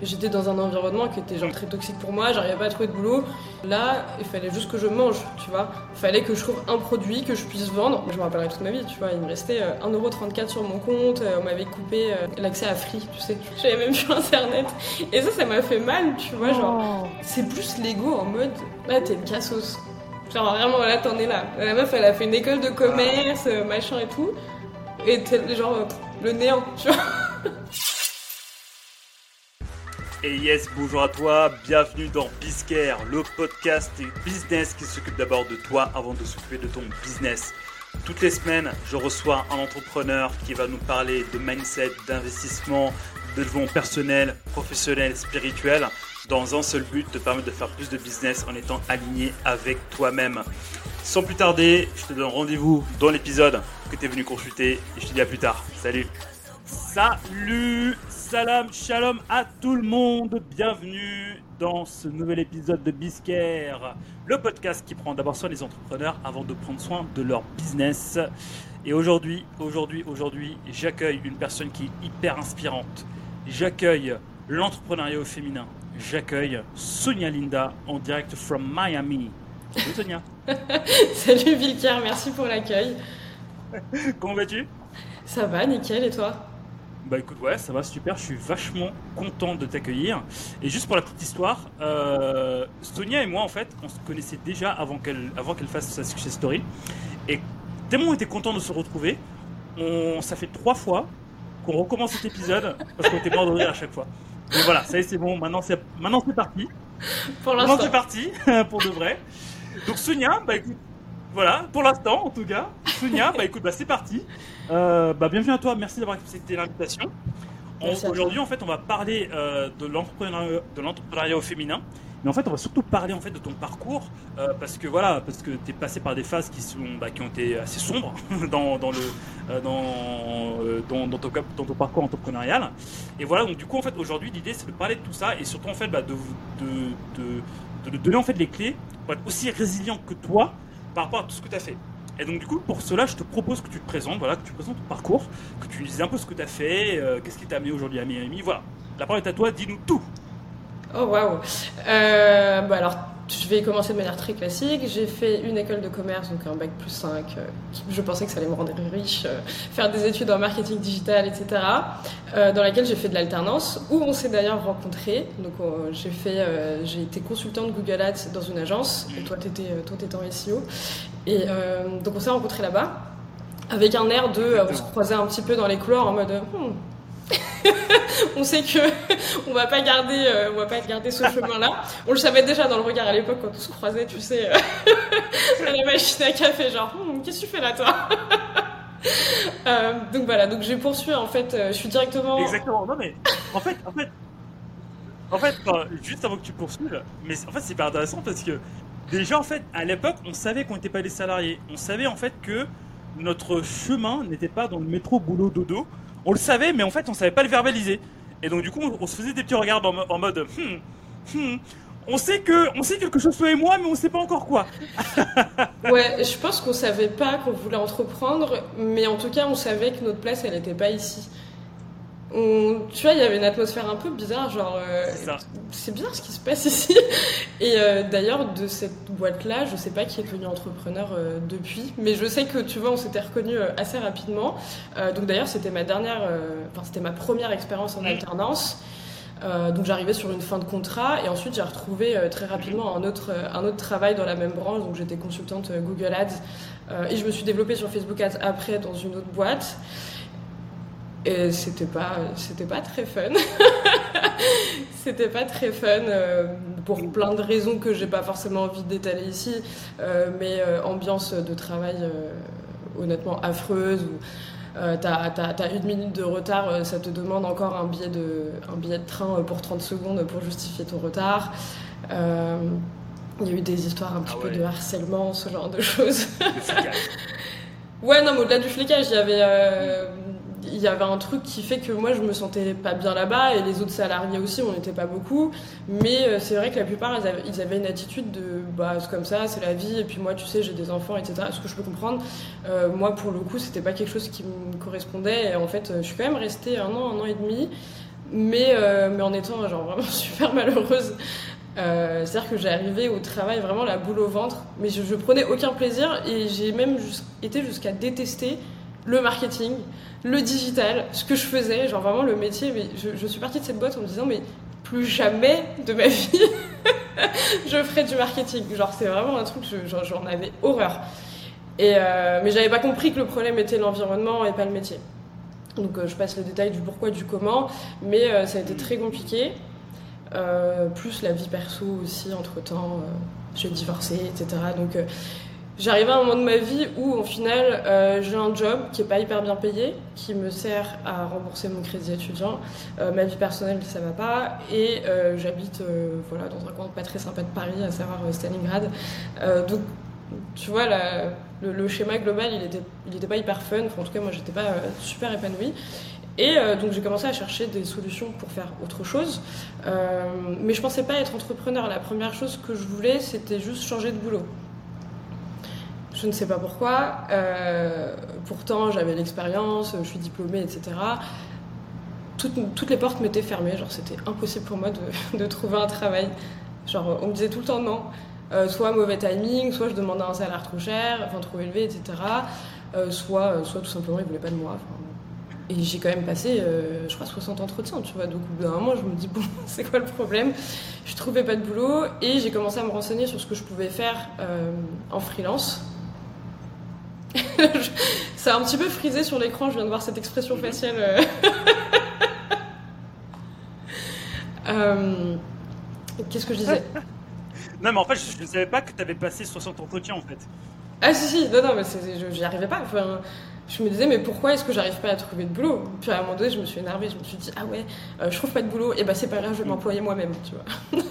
J'étais dans un environnement qui était genre très toxique pour moi, j'arrivais pas à trouver de boulot. Là, il fallait juste que je mange, tu vois. Il fallait que je trouve un produit que je puisse vendre. Je me rappellerai toute ma vie, tu vois. Il me restait 1,34€ sur mon compte, on m'avait coupé l'accès à Free, tu sais. J'avais même plus internet. Et ça, ça m'a fait mal, tu vois. Genre, oh. c'est plus l'ego en mode, là, t'es une cassos. Genre, vraiment, là, t'en es là. La meuf, elle a fait une école de commerce, machin et tout. Et t'es genre, le néant, tu vois. Et yes, bonjour à toi, bienvenue dans Bizcare, le podcast business qui s'occupe d'abord de toi avant de s'occuper de ton business. Toutes les semaines, je reçois un entrepreneur qui va nous parler de mindset, d'investissement, de développement personnel, professionnel, spirituel, dans un seul but, te permettre de faire plus de business en étant aligné avec toi-même. Sans plus tarder, je te donne rendez-vous dans l'épisode que tu es venu consulter et je te dis à plus tard. Salut Salut Salam, shalom à tout le monde, bienvenue dans ce nouvel épisode de Biscare, le podcast qui prend d'abord soin des entrepreneurs avant de prendre soin de leur business. Et aujourd'hui, aujourd'hui, aujourd'hui, j'accueille une personne qui est hyper inspirante. J'accueille l'entrepreneuriat au féminin. J'accueille Sonia Linda en direct from Miami. Salut Sonia. Salut Vilker, merci pour l'accueil. Comment vas-tu? Ça va, nickel, et toi? Bah écoute, ouais, ça va super, je suis vachement content de t'accueillir. Et juste pour la petite histoire, euh, Sonia et moi, en fait, on se connaissait déjà avant qu'elle avant qu'elle fasse sa success story. Et tellement on était content de se retrouver, on, ça fait trois fois qu'on recommence cet épisode parce qu'on était mort de rire à chaque fois. Donc voilà, ça y est, c'est bon, maintenant c'est, maintenant c'est parti. Pour l'instant. Maintenant c'est parti, pour de vrai. Donc Sonia, bah écoute, voilà, pour l'instant en tout cas. Sonia, bah écoute, bah c'est parti. Euh, bah bienvenue à toi, merci d'avoir accepté l'invitation. Aujourd'hui, en fait, on va parler euh, de l'entrepreneuriat au féminin. Mais en fait, on va surtout parler en fait de ton parcours euh, parce que voilà, parce que tu es passé par des phases qui sont bah, qui ont été assez sombres dans, dans le dans, dans, ton, dans, ton, parcours entrepreneurial. Et voilà, donc du coup en fait aujourd'hui l'idée c'est de parler de tout ça et surtout en fait bah, de, de, de, de, donner en fait les clés pour être aussi résilient que toi par rapport à tout ce que tu as fait. Et donc du coup, pour cela, je te propose que tu te présentes, voilà, que tu présentes ton parcours, que tu dises un peu ce que tu as fait, euh, qu'est-ce qui t'a amené aujourd'hui à Miami, voilà. La parole est à toi, dis-nous tout. Oh waouh. Euh, bah alors je vais commencer de manière très classique. J'ai fait une école de commerce, donc un bac plus 5. Euh, je pensais que ça allait me rendre riche, faire des études en marketing digital, etc. Dans laquelle j'ai fait de l'alternance, où on s'est d'ailleurs rencontrés. Donc j'ai fait, j'ai été consultante Google Ads dans une agence, et toi t'étais, toi t'étais en SEO. Et donc on s'est rencontrés là-bas, avec un air de, on se croisait un petit peu dans les couloirs en mode. Hmm, on sait que on va pas garder, euh, on va pas garder ce chemin-là. On le savait déjà dans le regard à l'époque quand on se croisait, tu sais, euh, à la machine à café, genre, hmm, qu'est-ce que tu fais là, toi? Euh, Donc voilà, donc j'ai poursuivi en fait, je suis directement. Exactement. Non mais en fait, en fait, en fait, juste avant que tu poursuives, mais en fait c'est hyper intéressant parce que déjà en fait à l'époque on savait qu'on n'était pas des salariés, on savait en fait que notre chemin n'était pas dans le métro boulot dodo on le savait, mais en fait, on savait pas le verbaliser. Et donc, du coup, on, se faisait des petits regards en, mode, hmm, hmm, on sait que, on sait quelque chose toi et moi, mais on sait pas encore quoi. ouais, je pense qu'on savait pas qu'on voulait entreprendre, mais en tout cas, on savait que notre place, elle n'était pas ici tu vois, il y avait une atmosphère un peu bizarre, genre. Euh, c'est bizarre ce qui se passe ici. Et euh, d'ailleurs, de cette boîte-là, je sais pas qui est devenu entrepreneur euh, depuis, mais je sais que, tu vois, on s'était reconnus assez rapidement. donc d'ailleurs, c'était ma dernière, enfin, c'était ma première expérience en alternance. donc j'arrivais sur une fin de contrat et ensuite j'ai retrouvé très rapidement un autre, un autre travail dans la même branche. Donc j'étais consultante Google Ads et je me suis développée sur Facebook Ads après dans une autre boîte. Et c'était pas, c'était pas très fun. c'était pas très fun euh, pour plein de raisons que j'ai pas forcément envie d'étaler ici. Euh, mais euh, ambiance de travail honnêtement affreuse. Où, t'as, as, une minute de retard, ça te demande encore un billet de, un billet de train pour 30 secondes pour justifier ton retard. Il y a eu des histoires un petit ah peu de harcèlement, ce genre de choses. ouais, non, mais au-delà du flicage, il y avait il y avait un truc qui fait que moi je me sentais pas bien là-bas et les autres salariés aussi on n'était pas beaucoup. Mais euh, c'est vrai que la plupart ils avaient, une attitude de bah c'est comme ça c'est la vie et puis moi tu sais j'ai des enfants etc ce que je peux comprendre. Euh, moi pour le coup c'était pas quelque chose qui me correspondait et en fait je suis quand même restée un an un an et demi. Mais, mais en étant genre vraiment super malheureuse. C'est-à-dire que j'ai arrivé au travail vraiment la boule au ventre, mais je, je prenais aucun plaisir et j'ai même été jusqu'à détester le marketing, le digital, ce que je faisais, genre vraiment le métier. Mais je, suis partie de cette boîte en me disant, mais plus jamais de ma vie je ferai du marketing. Genre, c'est vraiment un truc, j'en avais horreur. Et euh, mais j'avais pas compris que le problème était l'environnement et pas le métier. Donc euh, je passe les détails du pourquoi, du comment, mais euh, ça a été très compliqué. plus la vie perso aussi, entre temps, j'ai divorcé, etc. Donc J'arrive à un moment de ma vie où, au final, euh, j'ai un job qui est pas hyper bien payé, qui me sert à rembourser mon crédit étudiant. Euh, ma vie personnelle, ça va pas. Et euh, j'habite voilà, dans un coin pas très sympa de Paris, à savoir Stalingrad. donc, tu vois, le, schéma global, il était, il était pas hyper fun. en tout cas, moi, j'étais pas super épanouie. Et donc j'ai commencé à chercher des solutions pour faire autre chose. mais je pensais pas être entrepreneur. La première chose que je voulais, c'était juste changer de boulot. Je ne sais pas pourquoi. Euh, pourtant, j'avais l'expérience, je suis diplômée, etc. Toutes, les portes m'étaient fermées. Genre, c'était impossible pour moi de, trouver un travail. Genre, on me disait tout le temps non. Euh, soit mauvais timing, soit je demandais un salaire trop cher, enfin trop élevé, etc. Euh, soit, soit tout simplement ils voulaient pas de moi. et j'ai quand même passé, je crois, 60 entretiens, tu vois. Donc, au bout d'un moment, je me dis, bon, c'est quoi le problème? Je trouvais pas de boulot et j'ai commencé à me renseigner sur ce que je pouvais faire en freelance. ça a un petit peu frisé sur l'écran, je viens de voir cette expression faciale. Euh. Euh, qu'est-ce que je disais Non, mais en fait, je ne savais pas que tu avais passé 60 entretiens en fait. Ah, si, si, non, non, mais j'y arrivais pas. Enfin, je me disais, mais pourquoi est-ce que j'arrive pas à trouver de boulot? Puis à un moment donné, je me suis énervée, je me suis dit, ah ouais, euh, je trouve pas de boulot, et bah c'est pas grave, je vais m'employer moi-même, tu vois.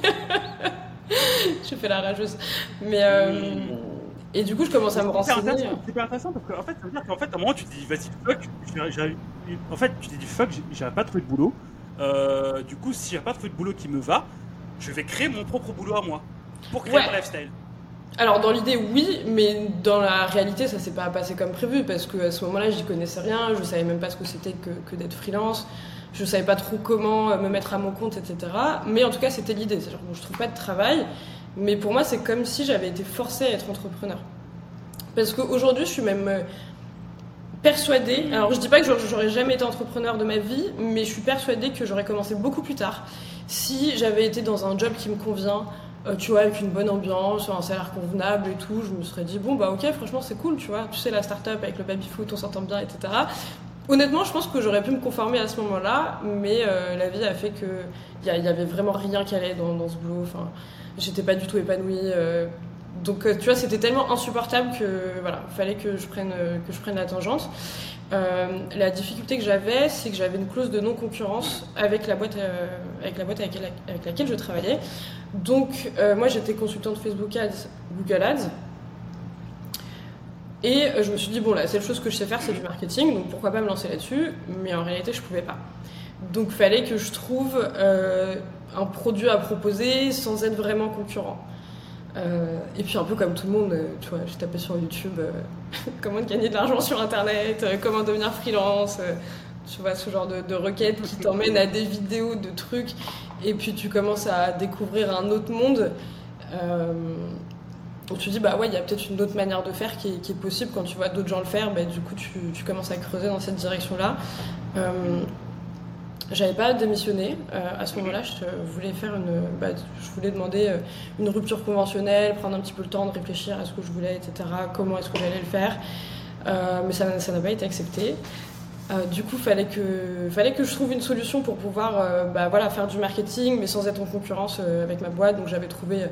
je fais la rageuse. Mais. Et du coup, je commence à me renseigner. C'est super intéressant parce qu'en fait, ça veut dire qu'en fait, à un moment, tu te dis, vas-y, fuck, en fait, tu te dis, fuck, j'avais pas trouvé de boulot. Euh, du coup, si j'ai pas trouvé de boulot qui me va, je vais créer mon propre boulot à moi pour créer mon lifestyle. Alors dans l'idée oui, mais dans la réalité ça s'est pas passé comme prévu parce que à ce moment-là j'y connaissais rien, je savais même pas ce que c'était que, que d'être freelance, je savais pas trop comment me mettre à mon compte, etc. Mais en tout cas c'était l'idée, c'est genre bon, je trouve pas de travail, mais pour moi, c'est comme si j'avais été forcée à être entrepreneur. Parce qu'aujourd'hui, je suis même euh, persuadée, alors je dis pas que j'aurais jamais été entrepreneur de ma vie, mais je suis persuadée que j'aurais commencé beaucoup plus tard si j'avais été dans un job qui me convient, euh, tu vois, avec une bonne ambiance, un salaire convenable et tout, je me serais dit, bon, bah ok, franchement, c'est cool, tu vois, tu sais, la start-up avec le baby-foot, on s'entend bien, etc. Honnêtement, je pense que j'aurais pu me conformer à ce moment-là, mais euh, la vie a fait qu'il n'y avait vraiment rien qui allait dans, dans ce boulot. Enfin, j'étais pas du tout épanouie. Euh. donc euh, tu vois, c'était tellement insupportable que voilà, fallait que je prenne euh, que je prenne la tangente. la difficulté que j'avais, c'est que j'avais une clause de non-concurrence avec la boîte, avec, la boîte avec, laquelle je travaillais. Donc, moi, j'étais consultante Facebook Ads, Google Ads. Et je me suis dit, bon, la seule chose que je sais faire, c'est du marketing, donc pourquoi pas me lancer là-dessus Mais en réalité, je pouvais pas. Donc, fallait que je trouve un produit à proposer sans être vraiment concurrent. Euh, et puis un peu comme tout le monde, euh, tu vois, j'ai tapé sur YouTube euh, comment gagner de l'argent sur Internet, comment devenir freelance, tu vois, ce genre de, requêtes qui t'emmènent à des vidéos de trucs, et puis tu commences à découvrir un autre monde. où tu dis, bah ouais, il y a peut-être une autre manière de faire qui est, possible. Quand tu vois d'autres gens le faire, bah, du coup, tu, tu, commences à creuser dans cette direction-là. J'avais pas démissionné. Euh, à ce moment-là, je voulais faire une, bah, je voulais demander euh, une rupture conventionnelle, prendre un petit peu le temps de réfléchir à ce que je voulais, etc. Comment est-ce que j'allais le faire. Euh, mais ça n'a pas été accepté. du coup, fallait que, fallait que je trouve une solution pour pouvoir, bah, voilà, faire du marketing, mais sans être en concurrence avec ma boîte. Donc, j'avais trouvé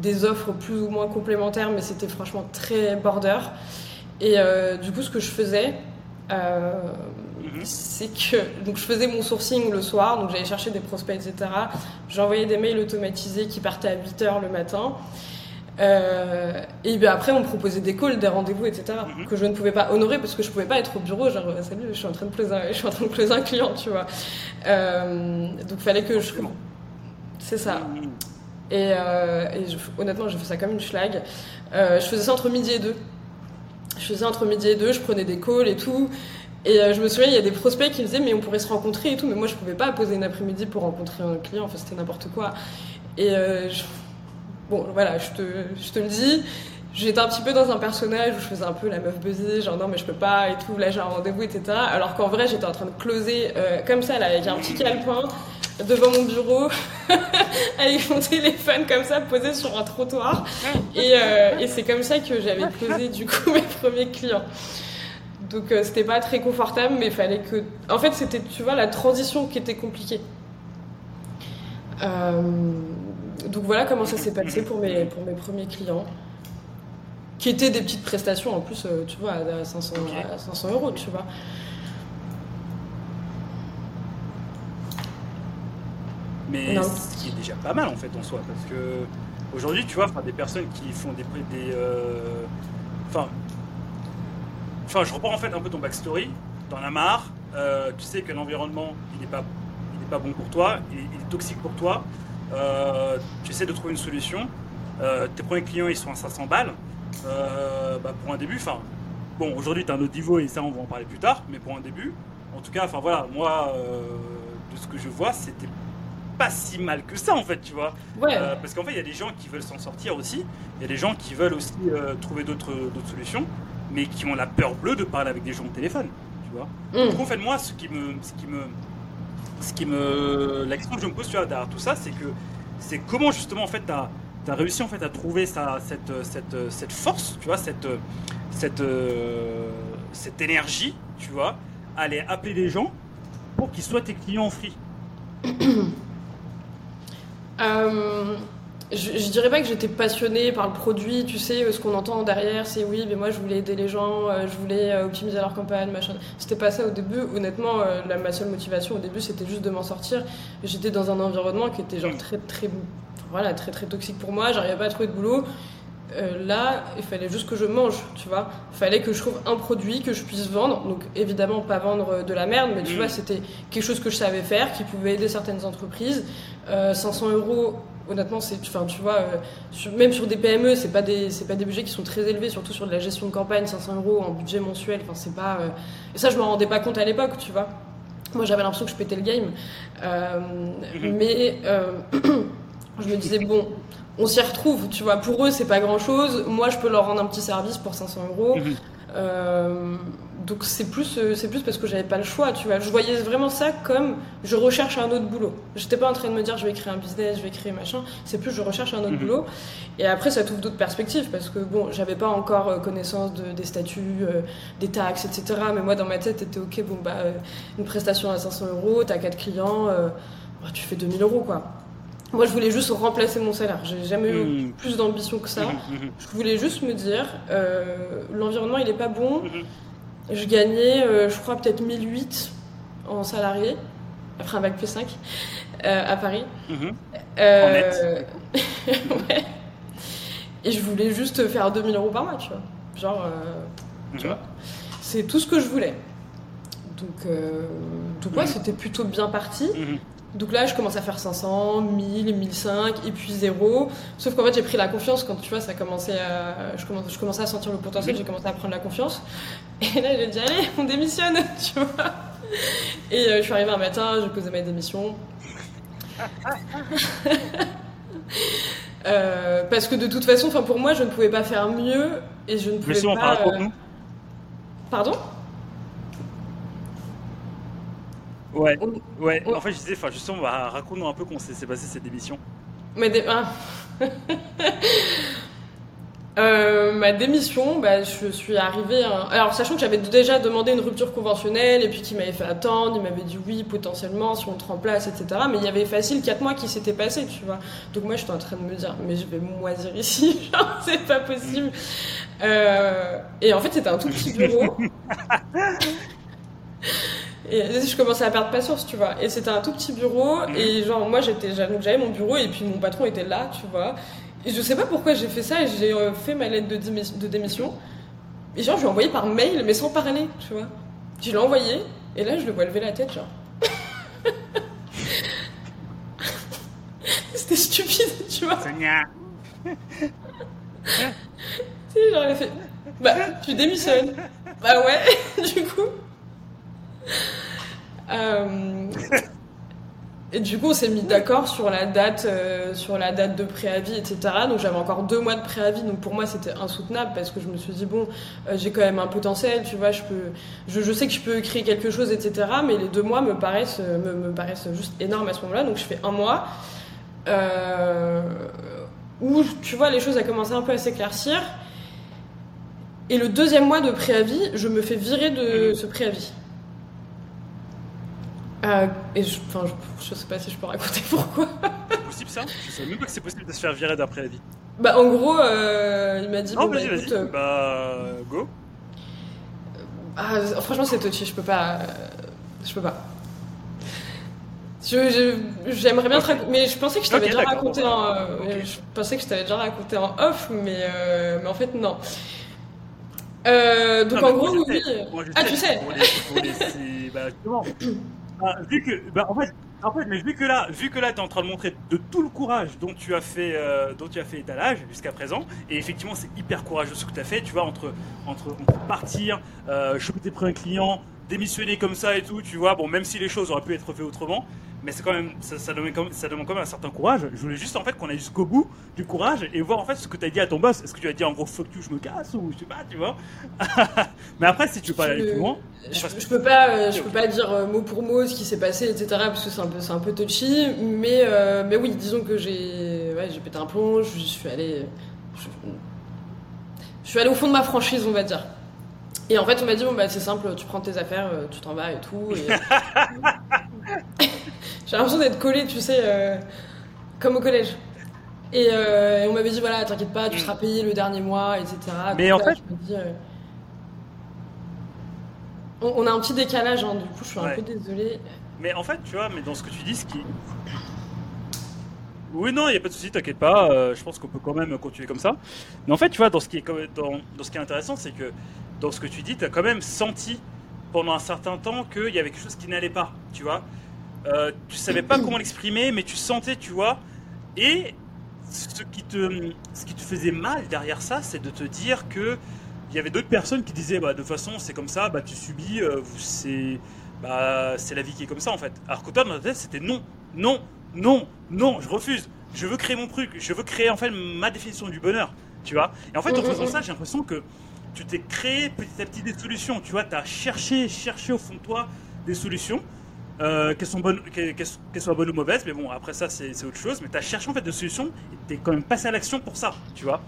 des offres plus ou moins complémentaires, mais c'était franchement très border. Et du coup, ce que je faisais, Mhm. c'est que donc je faisais mon sourcing le soir, donc j'allais chercher des prospects, etc. J'envoyais des mails automatisés qui partaient à 8 h le matin. Euh, et bien après, on me proposait des calls, des rendez-vous, etc. Mhm. que je ne pouvais pas honorer parce que je pouvais pas être au bureau. Genre, salut, je suis en train de closer un, je suis en train de closer un client, tu vois. Euh, donc, fallait que je. C'est ça. Mhm. Et, euh, honnêtement, j'ai fait ça comme une schlag. je faisais ça entre midi et deux. Je faisais entre midi et deux, je prenais des calls et tout. Et je me souviens, il y a des prospects qui me disaient, mais on pourrait se rencontrer et tout, mais moi je pouvais pas poser une après-midi pour rencontrer un client, enfin c'était n'importe quoi. Et bon, voilà, je te, je te le dis, j'étais un petit peu dans un personnage où je faisais un peu la meuf buzzée, genre non mais je peux pas et tout, là j'ai un rendez-vous, etc. Alors qu'en vrai j'étais en train de closer euh, comme ça, là, avec un petit calepin devant mon bureau, avec mon téléphone comme ça posé sur un trottoir. Et, euh, et c'est comme ça que j'avais closé du coup mes premiers clients. Donc euh, c'était pas très confortable, mais il fallait que. En fait, c'était, tu vois, la transition qui était compliquée. Donc voilà comment ça s'est passé pour mes, pour mes premiers clients qui étaient des petites prestations en plus, euh, tu vois, à 500, 500 euros, tu vois. Mais ce qui est déjà pas mal en fait en soi, parce que aujourd'hui, tu vois, des personnes qui font des. des euh, enfin, enfin, je reprends en fait un peu ton backstory. T'en as marre, euh, tu sais que l'environnement il n'est pas, il pas bon pour toi, il, est toxique pour toi. tu essaies de trouver une solution. tes premiers clients ils sont à 500 balles. Euh, bah, pour un début, enfin, bon, aujourd'hui, tu as un autre niveau et ça, on va en parler plus tard, mais pour un début, en tout cas, enfin voilà, moi, euh, de ce que je vois, c'était pas si mal que ça, en fait, tu vois. Euh, parce qu'en fait, il y a des gens qui veulent s'en sortir aussi, il y a des gens qui veulent aussi trouver d'autres solutions, mais qui ont la peur bleue de parler avec des gens au téléphone, tu vois. Mm. Donc, en fait, moi, ce qui me. Ce qui me ce qui me la question que je me pose tu vois, derrière tout ça c'est que c'est comment justement en fait tu as réussi en fait à trouver ça, cette, cette, cette, force, tu vois, cette, cette, euh, cette énergie, tu vois, à aller appeler des gens pour qu'ils soient tes clients free euh, je, je, dirais pas que j'étais passionnée par le produit, tu sais, ce qu'on entend derrière, c'est oui, mais moi je voulais aider les gens, euh, je voulais optimiser leur campagne, machin. C'était pas ça au début. Honnêtement, la, ma seule motivation au début, c'était juste de m'en sortir. J'étais dans un environnement qui était genre très très voilà, très très toxique pour moi, j'arrivais pas à trouver de boulot. Euh, là, il fallait juste que je mange, tu vois. Il fallait que je trouve un produit que je puisse vendre. Donc, évidemment, pas vendre de la merde, mais tu mm. vois, c'était quelque chose que je savais faire, qui pouvait aider certaines entreprises. 500 euh, euros, honnêtement, c'est, enfin, tu vois, euh, même sur des PME, c'est pas des, c'est pas des budgets qui sont très élevés, surtout sur de la gestion de campagne, 500 euros en budget mensuel. Enfin, c'est pas. Et ça, je m'en rendais pas compte à l'époque, tu vois. Moi, j'avais l'impression que je pétais le game. Mm-hmm. Mais je me disais, bon, on s'y retrouve, tu vois. Pour eux, c'est pas grand chose. Moi, je peux leur rendre un petit service pour 500 euros. Euh, donc, c'est plus, euh, c'est plus parce que j'avais pas le choix, tu vois. Je voyais vraiment ça comme je recherche un autre boulot. J'étais pas en train de me dire, je vais créer un business, je vais créer machin. C'est plus, je recherche un autre mhm. boulot. Et après, ça t'ouvre d'autres perspectives parce que, bon, j'avais pas encore euh, connaissance de, des statuts, des taxes, etc. Mais moi, dans ma tête, c'était ok, bon, bah, une prestation à 500 euros, t'as 4 clients, bah, tu fais 2000 euros, quoi. Moi, je voulais juste remplacer mon salaire. J'ai jamais eu hmm. plus d'ambition que ça. Hmm, hmm, je voulais juste me dire, euh, l'environnement, il est pas bon. Je gagnais, euh, je crois, peut-être 1008 en salarié, après un bac plus 5, euh, à Paris. Ouais. Et je voulais juste faire 2000 euros par mois, tu vois. Genre, tu vois. C'est tout ce que je voulais. Donc, donc ouais, c'était plutôt bien parti. Donc là, je commence à faire 500, 1000, 1005, et puis 0. Sauf qu'en fait, j'ai pris la confiance quand tu vois, ça commençait à, je, commençais, je commençais à sentir le potentiel, j'ai commencé à prendre la confiance. Et là, j'ai dit, allez, on démissionne, tu vois. Et euh, je suis arrivée un matin, j'ai posé ma démission. euh, parce que de toute façon, pour moi, je ne pouvais pas faire mieux et je ne pouvais pas. Euh... Pardon? Ouais, ouais. En fait, je disais, enfin, justement, bah, raconte-nous un peu comment s'est passé cette démission. Mais ah. euh, ma démission, bah, je suis arrivée. Alors, sachant que j'avais déjà demandé une rupture conventionnelle et puis qu'il m'avait fait attendre, il m'avait dit oui, potentiellement, si on te remplace, etc. Mais il y avait facile 4 mois qui s'étaient passés, tu vois. Donc, moi, j'étais en train de me dire, mais je vais moisir ici, genre, c'est pas possible. Euh, et en fait, c'était un tout petit bureau. Et je commençais à perdre patience, tu vois. Et c'était un tout petit bureau, mhm. et genre, moi, j'étais, j'avais mon bureau, et puis mon patron était là, tu vois. Et je sais pas pourquoi j'ai fait ça, et j'ai euh, fait ma lettre de, de démission. Et genre, je l'ai envoyé par mail, mais sans parler, tu vois. Je l'ai envoyé, et là, je le vois lever la tête, genre. C'était stupide, tu vois. tu sais, genre, il a fait. Bah, tu démissionnes. Bah ouais, du coup. Euh, et du coup, on s'est mis d'accord sur la date, euh, sur la date de préavis, etc. Donc j'avais encore deux mois de préavis, donc pour moi c'était insoutenable parce que je me suis dit bon, euh, j'ai quand même un potentiel, tu vois, je peux, je, je, sais que je peux créer quelque chose, etc. Mais les deux mois me paraissent, me, me paraissent juste énormes à ce moment-là. Donc je fais un mois euh, où tu vois les choses ont commencé un peu à s'éclaircir. Et le deuxième mois de préavis, je me fais virer de ce préavis. Euh, et je, enfin, je, je, sais pas si je peux raconter pourquoi. C'est possible ça? Je sais même pas que c'est possible de se faire virer d'un préavis. Bah en gros, euh, il m'a dit. Non, bon, vas-y, bah, vas-y. euh, Bah, go. ah, franchement, c'est touchy. Je peux pas. je peux pas. J'aimerais bien te raconter, mais je pensais que je t'avais déjà raconté en. bah. Je pensais que je t'avais déjà raconté en off, mais mais en fait non. Donc Non, en gros, oui. Ah, tu sais. Pour les- pour les- c'est- bah, justement. Bah, vu que, bah, en fait, mais vu que là, vu que là, t'es en train de montrer de tout le courage dont tu as fait, euh, dont tu as fait étalage jusqu'à présent, et effectivement, c'est hyper courageux ce que tu as fait, tu vois, entre, entre, entre partir, euh, choper tes premiers clients, démissionner comme ça et tout, tu vois, bon, même si les choses auraient pu être faites autrement, mais c'est quand même, ça, ça, demande quand même, ça demande quand même un certain courage. Je voulais juste en fait qu'on aille jusqu'au bout du courage et voir en fait ce que tu as dit à ton boss. Est-ce que tu as dit en gros fuck you, je me casse ou je sais pas, tu vois? mais après, si tu veux pas aller plus loin, Je, je peux pas, euh, je peux pas dire euh, mot pour mot ce qui s'est passé, etc. Parce que c'est un peu, c'est un peu touchy. Mais, euh, mais oui, disons que j'ai, ouais, j'ai pété un plomb. Je, je suis allée, je, suis allée au fond de ma franchise, on va dire. Et en fait, on m'a dit bon bah c'est simple, tu prends tes affaires, tu t'en vas et tout. et- j'ai l'impression d'être collée, tu sais, euh, comme au collège. Et, euh, et on m'avait dit voilà, t'inquiète pas, tu seras payé le dernier mois, etc. Mais Donc en là, fait- je me dis, euh, on, on a un petit décalage, hein, du coup, je suis un peu désolée. Mais en fait, tu vois, mais dans ce que tu dis, ce qui. Oui, non, il n'y a pas de souci, t'inquiète pas. euh, je pense qu'on peut quand même continuer comme ça. Mais en fait, tu vois, dans ce qui est, dans, dans ce qui est intéressant, c'est que dans ce que tu dis, tu as quand même senti pendant un certain temps qu'il y avait quelque chose qui n'allait pas, tu vois. Euh, tu savais pas comment l'exprimer, mais tu sentais, tu vois. Et ce qui te, ce qui te faisait mal derrière ça, c'est de te dire que il y avait d'autres personnes qui disaient, bah, de toute façon, c'est comme ça, bah, tu subis, euh, c'est bah, c'est la vie qui est comme ça en fait. Alors que toi, dans ta tête, c'était non, non, non, non, je refuse. Je veux créer mon truc. Je veux créer en fait ma définition du bonheur. Tu vois Et en fait, en faisant ça, j'ai l'impression que tu t'es créé petit à petit des solutions. Tu vois, tu as cherché, cherché au fond de toi des solutions. Euh, qu'elles soient bonnes ou mauvaises, mais bon, après ça, c'est autre chose. Mais tu as cherché en fait des solutions et tu es quand même passé à l'action pour ça, tu vois.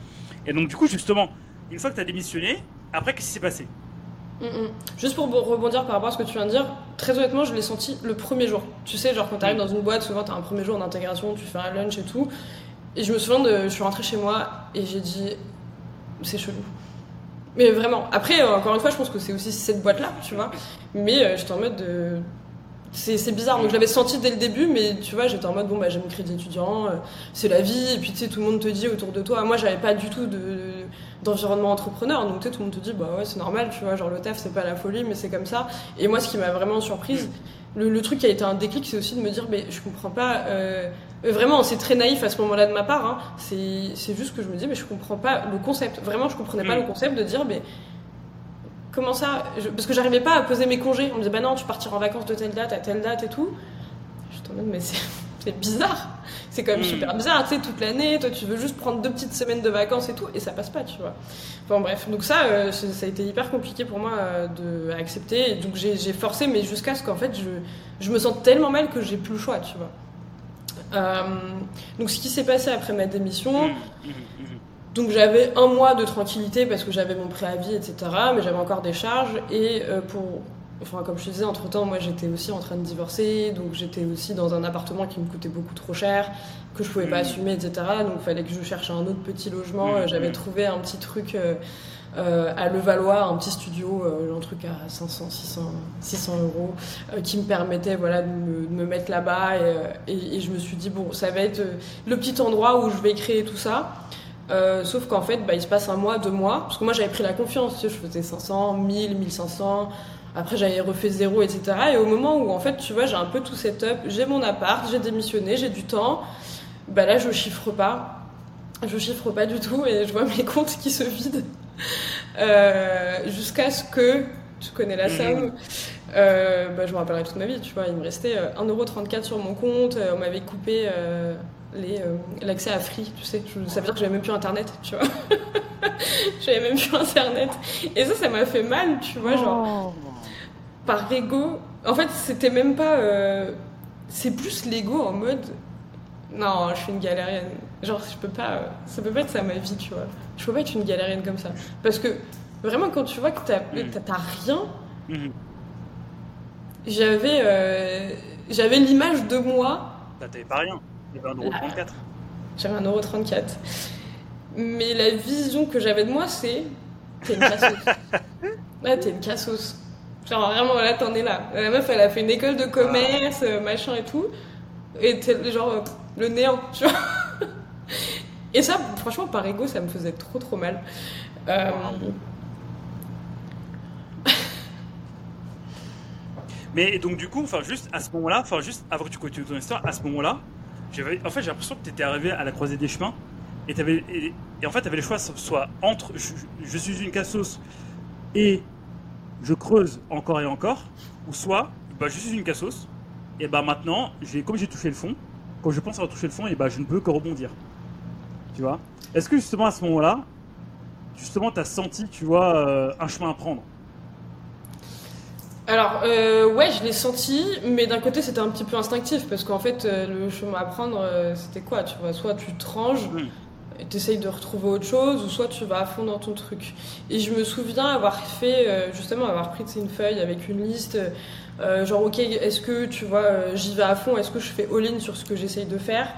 Et donc, du coup, justement, une fois que tu as démissionné, après, qu'est-ce qui s'est passé? Mm, mm. Juste pour rebondir par rapport à ce que tu viens de dire, très honnêtement, je l'ai senti le premier jour. Tu sais, genre quand t'arrives dans une boîte, souvent t'as un premier jour d'intégration, tu fais un lunch et tout. Et je me souviens de. Je suis rentrée chez moi et j'ai dit. C'est chelou. Mais vraiment. Après, euh, encore une fois, je pense que c'est aussi cette boîte-là, tu vois. Mais euh, j'étais en mode de. C'est c'est bizarre, donc je l'avais senti dès le début, mais tu vois, j'étais en mode bon, bah j'ai mon crédit étudiant, euh, c'est la vie, et puis tu sais, tout le monde te dit autour de toi. Moi, j'avais pas du tout de d'environnement entrepreneur, donc tu sais, tout le monde te dit bah ouais, c'est normal, tu vois, genre le taf, c'est pas la folie, mais c'est comme ça. Et moi, ce qui m'a vraiment surprise, le, le truc qui a été un déclic, c'est aussi de me dire, mais je comprends pas. euh, vraiment, c'est très naïf à ce moment-là de ma part. Hein, c'est c'est juste que je me dis, mais je comprends pas le concept. Vraiment, je comprenais pas Mm. le concept de dire, mais comment ça Je- Parce que j'arrivais pas à poser mes congés. On me disait, bah non, tu partiras en vacances de telle date à telle date et tout. Je te mais c'est bizarre. C'est quand même Mm. super bizarre, tu sais, toute l'année, toi tu veux juste prendre deux petites semaines de vacances et tout, et ça passe pas, tu vois. Enfin bref, donc ça, euh, ça a été hyper compliqué pour moi euh, de accepter, et donc j'ai forcé, mais jusqu'à ce qu'en fait je, je me sente tellement mal que j'ai plus le choix, tu vois. Euh, donc ce qui s'est passé après ma démission, mhm, mhm. Donc j'avais un mois de tranquillité parce que j'avais mon préavis, etc. Mais j'avais encore des charges et euh, pour, enfin comme je te disais, entre temps, moi j'étais aussi en train de divorcer, donc j'étais aussi dans un appartement qui me coûtait beaucoup trop cher, que je pouvais pas Mhm. assumer, etc. Donc il fallait que je cherche un autre petit logement. Euh, J'avais trouvé un petit truc. euh, euh, à Levallois, un petit studio, euh, un truc à 500, 600, 600 euros, euh, qui me permettait voilà, de, me, de me mettre là-bas. Et, et- et je me suis dit, bon, ça va être le petit endroit où je vais créer tout ça. Euh, sauf qu'en fait, bah, il se passe un mois, deux mois, parce que moi j'avais pris la confiance, tu sais, je faisais 500, 1000, 1500, après j'avais refait zéro, etc. Et au moment où en fait, tu vois, j'ai un peu tout setup, j'ai mon appart, j'ai démissionné, j'ai du temps, bah là je chiffre pas, je chiffre pas du tout et je vois mes comptes qui se vident. Euh, Jusqu'à ce que, tu connais la Mhm. somme, bah, je me rappellerai toute ma vie, tu vois. Il me restait 1,34€ sur mon compte, on m'avait coupé l'accès à Free, tu sais. ça veut dire que j'avais même plus Internet, tu vois. j'avais même plus Internet. Et ça, ça m'a fait mal, tu vois, genre. Oh. Par ego. En fait, c'était même pas. c'est plus l'ego en mode. Non, je suis une galérienne. Genre, je peux pas. Ça peut pas être ça ma vie, tu vois. Je peux pas être une galérienne comme ça. Parce que vraiment, quand tu vois que t'as mm. rien, mm-hmm. j'avais euh, j'avais l'image de moi. Bah, t'avais pas rien. T'avais 1,34€. J'avais 1,34€. Mais la vision que j'avais de moi, c'est. T'es une cassos. là, t'es une cassos. Genre, vraiment, là, t'en es là. La meuf, elle a fait une école de commerce, ah. machin et tout. Et t'es genre euh, le néant, tu vois. Et ça, franchement, par ego, ça me faisait trop trop mal. Euh, Mais donc du coup, enfin juste à ce moment-là, enfin juste avant que tu continues ton histoire, à ce moment-là, en fait j'ai l'impression que tu étais arrivé à la croisée des chemins et, avais, et, en fait tu avais le choix soit entre je, suis une cassos et je creuse encore et encore, ou soit bah, je suis une cassos et bah maintenant, comme j'ai touché le fond, quand je pense avoir touché le fond, et bah je ne peux que rebondir. Tu vois? Est-ce que justement à ce moment-là, justement, tu as senti, tu vois, euh, un chemin à prendre? Alors, euh, ouais, je l'ai senti, mais d'un côté, c'était un petit peu instinctif, parce qu'en fait, euh, le chemin à prendre, c'était quoi Tu vois, soit tu te ranges, hmm. et tu essayes de retrouver autre chose, ou soit tu vas à fond dans ton truc. Et je me souviens avoir fait, justement, avoir pris une feuille avec une liste, genre, ok, est-ce que, tu vois, j'y vais à fond, est-ce que je fais all-in sur ce que j'essaye de faire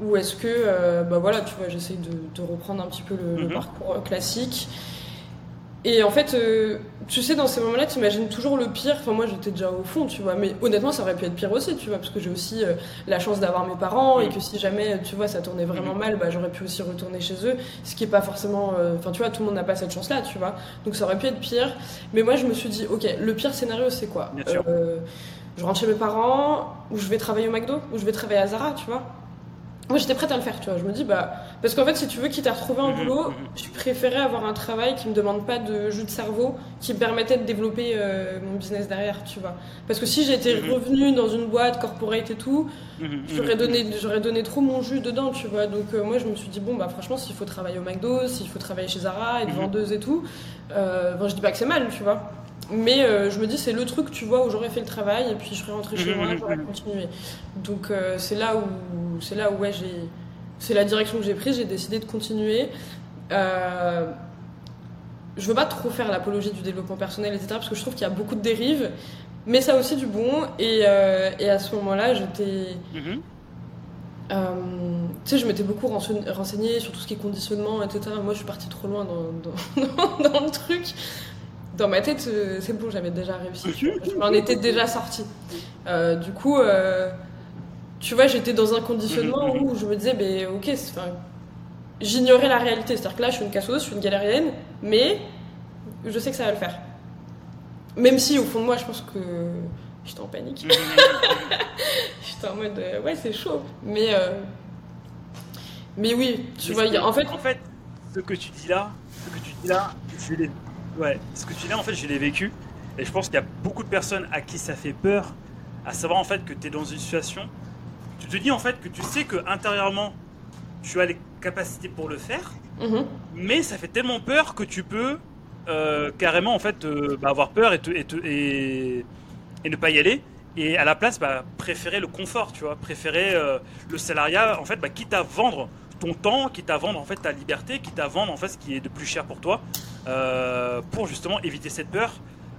ou est-ce que, euh, bah voilà, tu vois, j'essaye de, reprendre un petit peu le, mhm. parcours euh, classique. Et en fait, euh, tu sais, dans ces moments-là, tu imagines toujours le pire. Enfin, moi, j'étais déjà au fond, tu vois. Mais honnêtement, ça aurait pu être pire aussi, tu vois, parce que j'ai aussi la chance d'avoir mes parents et mhm. que si jamais, tu vois, ça tournait vraiment mhm. mal, bah, j'aurais pu aussi retourner chez eux. Ce qui est pas forcément. Enfin, tu vois, tout le monde n'a pas cette chance-là, tu vois. Donc, ça aurait pu être pire. Mais moi, je me suis dit, ok, le pire scénario, c'est quoi? Je rentre chez mes parents, ou je vais travailler au McDo, ou je vais travailler à Zara, tu vois. Moi, j'étais prête à le faire, tu vois. Je me dis, bah. Parce qu'en fait, si tu veux, quitte à retrouver un mhm, boulot, mhm. je préférais avoir un travail qui me demande pas de jus de cerveau, qui me permettait de développer euh, mon business derrière, tu vois. Parce que si j'étais mhm. revenue dans une boîte corporate et tout, j'aurais donné, j'aurais donné trop mon jus dedans, tu vois. Donc, euh, moi, je me suis dit, bon, bah, franchement, s'il faut travailler au McDo, s'il faut travailler chez Zara, être vendeuse et tout, euh, bon, je dis pas que c'est mal, tu vois. Mais euh, je me dis, c'est le truc, tu vois, où j'aurais fait le travail et puis je serais rentrée chez moi, j'aurais continué. Donc euh, c'est là où, c'est là où ouais, j'ai, c'est la direction que j'ai prise, j'ai décidé de continuer. Euh, je veux pas trop faire l'apologie du développement personnel, etc., parce que je trouve qu'il y a beaucoup de dérives, mais ça a aussi du bon. Et, euh, et à ce moment-là, j'étais. Mm-hmm. tu sais, je m'étais beaucoup renseignée sur tout ce qui est conditionnement, etc. Moi, je suis partie trop loin dans, dans, dans le truc dans ma tête, euh, c'est bon, j'avais déjà réussi. Je m'en étais déjà sortie. Euh, du coup, euh, tu vois, j'étais dans un conditionnement où je me disais, ben ok, j'ignorais la réalité. C'est-à-dire que là, je suis une casseuse, je suis une galérienne, mais je sais que ça va le faire. Même si, au fond de moi, je pense que j'étais en panique. j'étais en mode, ouais, c'est chaud. Mais, mais oui, tu vois, en fait. En fait, ce que tu dis là, ce que tu dis là, je l'ai Ouais, ce que tu dis là, en fait, je l'ai vécu. Et je pense qu'il y a beaucoup de personnes à qui ça fait peur, à savoir en fait que tu es dans une situation. Tu te dis en fait que tu sais que intérieurement, tu as les capacités pour le faire, mhm. mais ça fait tellement peur que tu peux euh, carrément en fait euh, bah, avoir peur et, et, et, ne pas y aller. Et à la place, bah, préférer le confort, tu vois, préférer euh, le salariat, en fait, bah, quitte à vendre ton temps, quitte à vendre en fait ta liberté, quitte à vendre en fait ce qui est de plus cher pour toi, euh, pour justement éviter cette peur.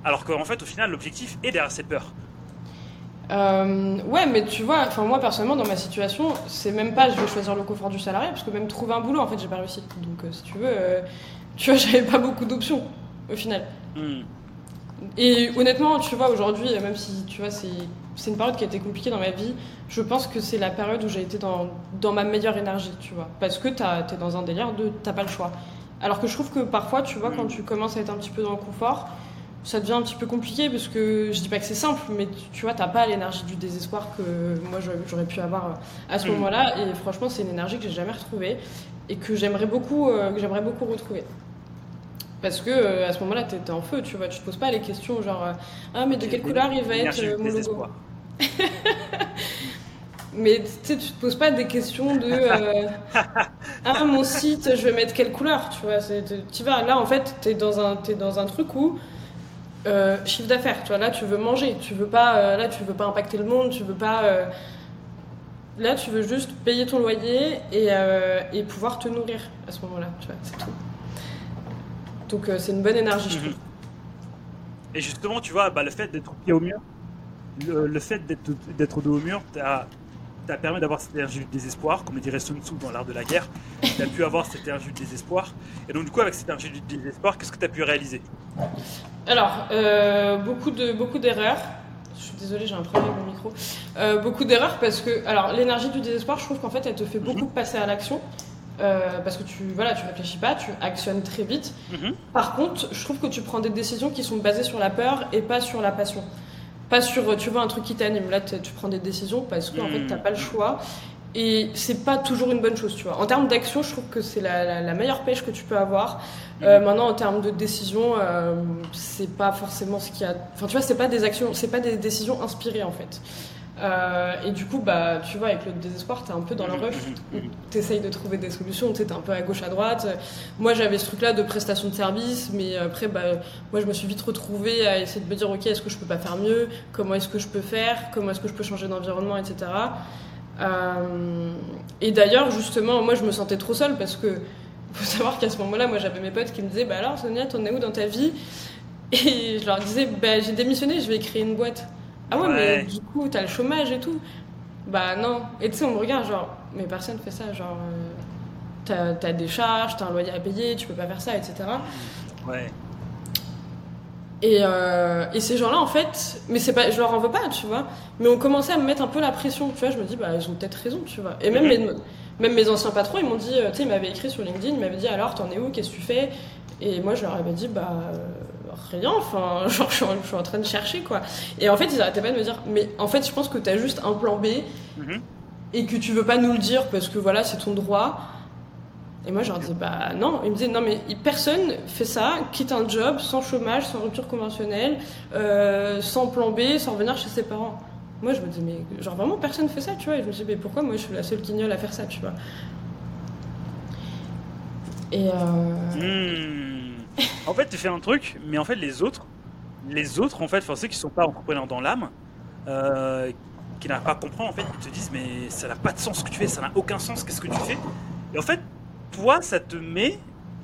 Alors qu'en fait, au final, l'objectif est derrière cette peur. Euh, ouais, mais tu vois, enfin moi personnellement dans ma situation, c'est même pas je vais choisir le confort du salarié parce que même trouver un boulot en fait j'ai pas réussi. Donc euh, si tu veux, tu vois j'avais pas beaucoup d'options au final. Hmm. Et honnêtement, tu vois aujourd'hui, même si tu vois c'est c'est une période qui a été compliquée dans ma vie. Je pense que c'est la période où j'ai été dans, dans ma meilleure énergie, tu vois. Parce que tu es dans un délire de t'as pas le choix. Alors que je trouve que parfois, tu vois, quand tu commences à être un petit peu dans le confort, ça devient un petit peu compliqué parce que je dis pas que c'est simple, mais tu vois, t'as pas l'énergie du désespoir que moi j'aurais pu avoir à ce mm. moment-là. Et franchement, c'est une énergie que j'ai jamais retrouvée et que j'aimerais beaucoup, euh, que j'aimerais beaucoup retrouver. Parce que à ce moment-là, tu es en feu, tu vois. Tu te poses pas les questions genre Ah, mais de quelle couleur il va être mon logo Mais tu te poses pas des questions de Ah, mon site, je vais mettre quelle couleur, tu vois. Tu vas, là, en fait, tu es, dans un, es dans un truc où chiffre d'affaires, tu vois, là, tu veux manger, tu veux pas, là, tu veux pas impacter le monde, tu veux pas Là, tu veux juste payer ton loyer et, euh, et pouvoir te nourrir à ce moment-là. Tu vois, c'est tout. Donc, euh, c'est une bonne énergie, je mhm. trouve. Et justement, tu vois, bah, le fait d'être pied au mur, le, fait d'être dos au mur, t'as as permis d'avoir cette énergie du désespoir, comme le dirait Sun Tzu dans l'art de la guerre. tu as pu avoir cette énergie du désespoir. Et donc, du coup, avec cette énergie du désespoir, qu'est-ce que tu as pu réaliser? Alors, euh, beaucoup d'erreurs. Beaucoup je suis désolée, j'ai un problème avec mon micro. Euh, beaucoup d'erreurs parce que, alors, l'énergie du désespoir, je trouve qu'en fait, elle te fait beaucoup mhm. passer à l'action. Euh, parce que tu voilà tu réfléchis pas, tu actionnes très vite. Mhm. Par contre, je trouve que tu prends des décisions qui sont basées sur la peur et pas sur la passion. Pas sur tu vois un truc qui t'anime. Là, tu prends des décisions parce qu'en fait, fait t'as pas le choix et c'est pas toujours une bonne chose, tu vois. En termes d'action, je trouve que c'est la, la, meilleure pêche que tu peux avoir. Euh, mhm. maintenant, en termes de décision, euh, c'est pas forcément ce qu'il y a. Enfin, tu vois, c'est pas des actions, c'est pas des décisions inspirées en fait. Euh, et du coup, bah, tu vois, avec le désespoir, t'es un peu dans le rush. T'essayes de trouver des solutions, t'es un peu à gauche, à droite. Moi, j'avais ce truc-là de prestation de service, mais après, bah, moi, je me suis vite retrouvée à essayer de me dire, ok, est-ce que je peux pas faire mieux? Comment est-ce que je peux faire? Comment est-ce que je peux changer d'environnement, etc. Euh, et d'ailleurs, justement, moi, je me sentais trop seule parce que faut savoir qu'à ce moment-là, moi, j'avais mes potes qui me disaient, bah alors, Sonia, t'en es où dans ta vie? Et je leur disais, bah j'ai démissionné, je vais créer une boîte. Ah ouais, mais du coup, t'as le chômage et tout. Bah non. Et tu sais, on me regarde, genre, mais personne fait ça, genre, euh, t'as as des charges, t'as un loyer à payer, tu peux pas faire ça, etc. Ouais. Et, euh, et, ces gens-là, en fait, mais c'est pas, je leur en veux pas, tu vois, mais on commençait à me mettre un peu la pression, tu vois. Je me dis, bah, ils ont peut-être raison, tu vois. Et même, mes, même mes anciens patrons, ils m'ont dit, euh, tu sais, ils m'avaient écrit sur LinkedIn, ils m'avaient dit, alors, t'en es où, qu'est-ce que tu fais? Et moi, je leur avais dit, bah, rien, enfin, genre, je suis, en, train de chercher, quoi. Et en fait, ils arrêtaient pas de me dire, mais en fait, je pense que t'as juste un plan B mhm. et que tu veux pas nous le dire parce que voilà, c'est ton droit. Et moi, je leur disais, bah non. Ils me disaient, non, mais personne fait ça, quitte un job sans chômage, sans rupture conventionnelle, euh, sans plan B, sans revenir chez ses parents. Moi, je me disais, mais genre vraiment, personne fait ça, tu vois. Et je me disais, mais pourquoi moi, je suis la seule guignole à faire ça, tu vois. Et. Euh... Hmm. En fait, tu fais un truc, mais en fait, les autres, les autres, en fait, enfin, ceux qui sont pas entrepreneurs dans l'âme, euh, qui n'arrivent pas à comprendre, en fait, ils te disent, mais ça n'a pas de sens ce que tu fais, ça n'a aucun sens, qu'est-ce que tu fais Et en fait, toi, ça te met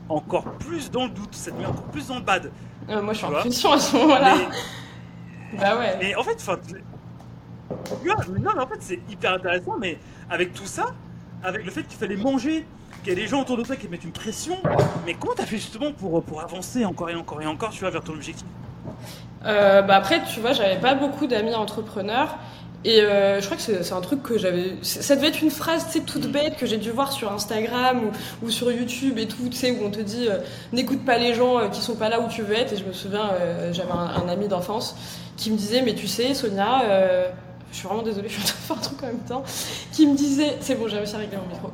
encore plus dans le doute, ça te met encore plus dans le bad. Euh, moi, je suis en pression à ce moment-là. Bah ouais. Mais en fait, enfin, non, mais en fait, c'est hyper intéressant, mais avec tout ça, avec le fait qu'il fallait manger, qu'il y a des gens autour de toi qui mettent une pression, mais comment t'as fait justement pour, pour avancer encore et encore et encore, tu vois, vers ton objectif? Euh, bah après, tu vois, j'avais pas beaucoup d'amis entrepreneurs et euh, je crois que c'est un truc que j'avais. Ça devait être une phrase, tu toute bête que j'ai dû voir sur Instagram ou, sur YouTube et tout, tu sais, où on te dit euh, n'écoute pas les gens euh, qui sont pas là où tu veux être. Et je me souviens, j'avais un, ami d'enfance qui me disait mais tu sais, Sonia, je suis vraiment désolée, je suis en train de faire un truc en même temps, qui me disait, c'est bon, j'ai réussi à régler mon micro,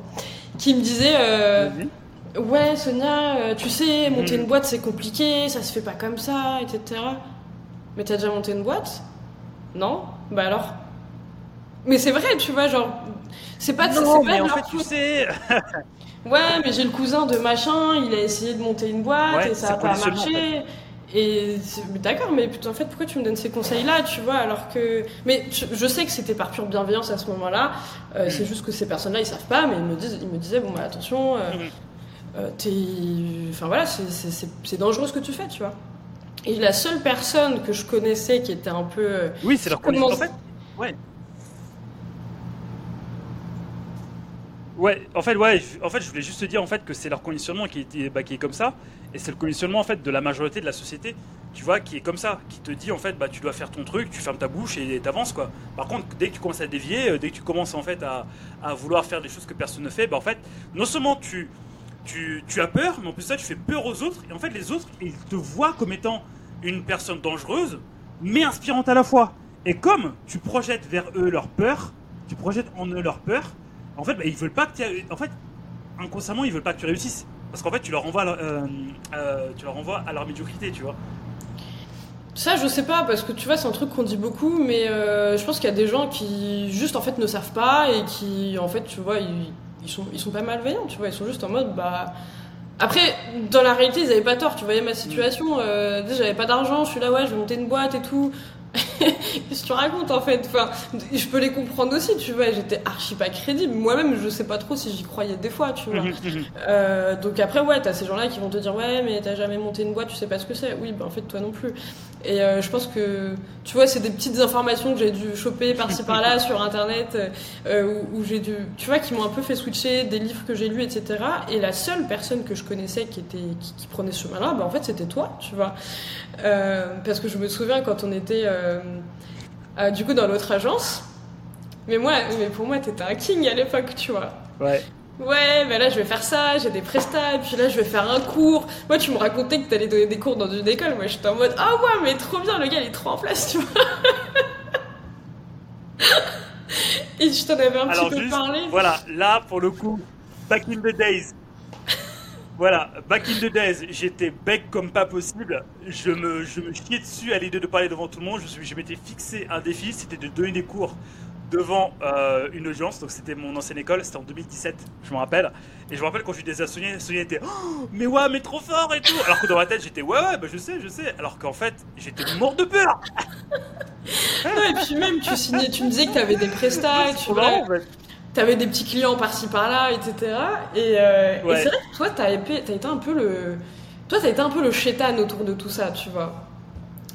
qui me disait. Ouais, Sonia, tu sais, monter une boîte c'est compliqué, ça se fait pas comme ça, etc. Mais t'as déjà monté une boîte? Non? Bah alors? Mais c'est vrai, tu vois, genre. C'est pas, non, mais en fait, tu sais. ouais, mais j'ai le cousin de machin, il a essayé de monter une boîte et ça a pas marché. Et d'accord, mais en fait, pourquoi tu me donnes ces conseils-là, tu vois, alors que. Mais je sais que c'était par pure bienveillance à ce moment-là. Euh, mm. C'est juste que ces personnes-là, ils savent pas, mais ils me, disent, ils me disaient, bon, bah attention, euh, mm. euh, t'es. Enfin voilà, c'est dangereux ce que tu fais, tu vois. Et la seule personne que je connaissais qui était un peu. Oui, c'est leur connaissance. En fait, ouais. Ouais, en fait, ouais, en fait, je voulais juste te dire en fait que c'est leur conditionnement qui est, bah, qui est comme ça, et c'est le conditionnement en fait de la majorité de la société, tu vois, qui est comme ça, qui te dit en fait, bah, tu dois faire ton truc, tu fermes ta bouche et t'avances quoi. Par contre, dès que tu commences à dévier, euh, dès que tu commences en fait à, à vouloir faire des choses que personne ne fait, bah en fait, non seulement tu, tu, tu as peur, mais en plus ça, tu fais peur aux autres, et en fait, les autres, ils te voient comme étant une personne dangereuse, mais inspirante à la fois. Et comme tu projettes vers eux leur peur, tu projettes en eux leur peur, en fait, bah, ils veulent pas que tu... En fait, inconsciemment, ils veulent pas que tu réussisses. parce qu'en fait, tu leur renvoies, tu leur renvoies à leur médiocrité, tu vois. Ça, je sais pas, parce que tu vois, c'est un truc qu'on dit beaucoup, mais euh, je pense qu'il y a des gens qui, juste, en fait, ne savent pas et qui, en fait, tu vois, ils, sont, ils sont pas malveillants, tu vois, ils sont juste en mode, bah. Après, dans la réalité, ils avaient pas tort, tu voyais ma situation, euh, j'avais pas d'argent, je suis là, ouais, je vais monter une boîte et tout. Qu'est-ce que tu racontes en fait? Enfin, Je peux les comprendre aussi, tu vois. J'étais archi pas crédible. Moi-même, je sais pas trop si j'y croyais des fois, tu vois. Mhm, mhm. euh, donc après, ouais, t'as ces gens-là qui vont te dire Ouais, mais t'as jamais monté une boîte, tu sais pas ce que c'est. Oui, bah en fait, toi non plus. Et euh, je pense que, tu vois, c'est des petites informations que j'ai dû choper par-ci par-là sur internet, euh, où, j'ai dû, tu vois, qui m'ont un peu fait switcher des livres que j'ai lus, etc. Et la seule personne que je connaissais qui, était, qui, prenait ce chemin-là, bah en fait, c'était toi, tu vois. Euh, parce que je me souviens quand on était euh, euh, du coup dans l'autre agence. Mais moi, mais pour moi, t'étais un king à l'époque, tu vois. Ouais. Ouais, mais là je vais faire ça, j'ai des prestats, puis là je vais faire un cours. Moi, tu me racontais que t'allais donner des cours dans une école. Moi, j'étais en mode, ah ouais, mais trop bien, le gars il est trop en place, tu vois. et je t'en avais un petit peu parlé. Voilà, là pour le coup, back in the days, voilà, back in the days, j'étais bec comme pas possible. Je me, je me chiais dessus à l'idée de parler devant tout le monde. Je, je m'étais fixé un défi, c'était de donner des cours devant euh, une audience. Donc c'était mon ancienne école, c'était en 2017, je me rappelle. Et je me rappelle quand je lui disais à Sonia, Sonia était oh, mais ouais, mais trop fort et tout. Alors que dans ma tête, j'étais ouais, ouais, bah je sais, je sais. Alors qu'en fait, j'étais mort de peur. non, et puis même, tu signais, tu me disais que tu avais des prestats, tu vois. En fait t'avais des petits clients par-ci par-là, etc. Et, euh, et c'est vrai que toi, t'as été, été un peu le, toi, t'as été un peu le chétan autour de tout ça, tu vois.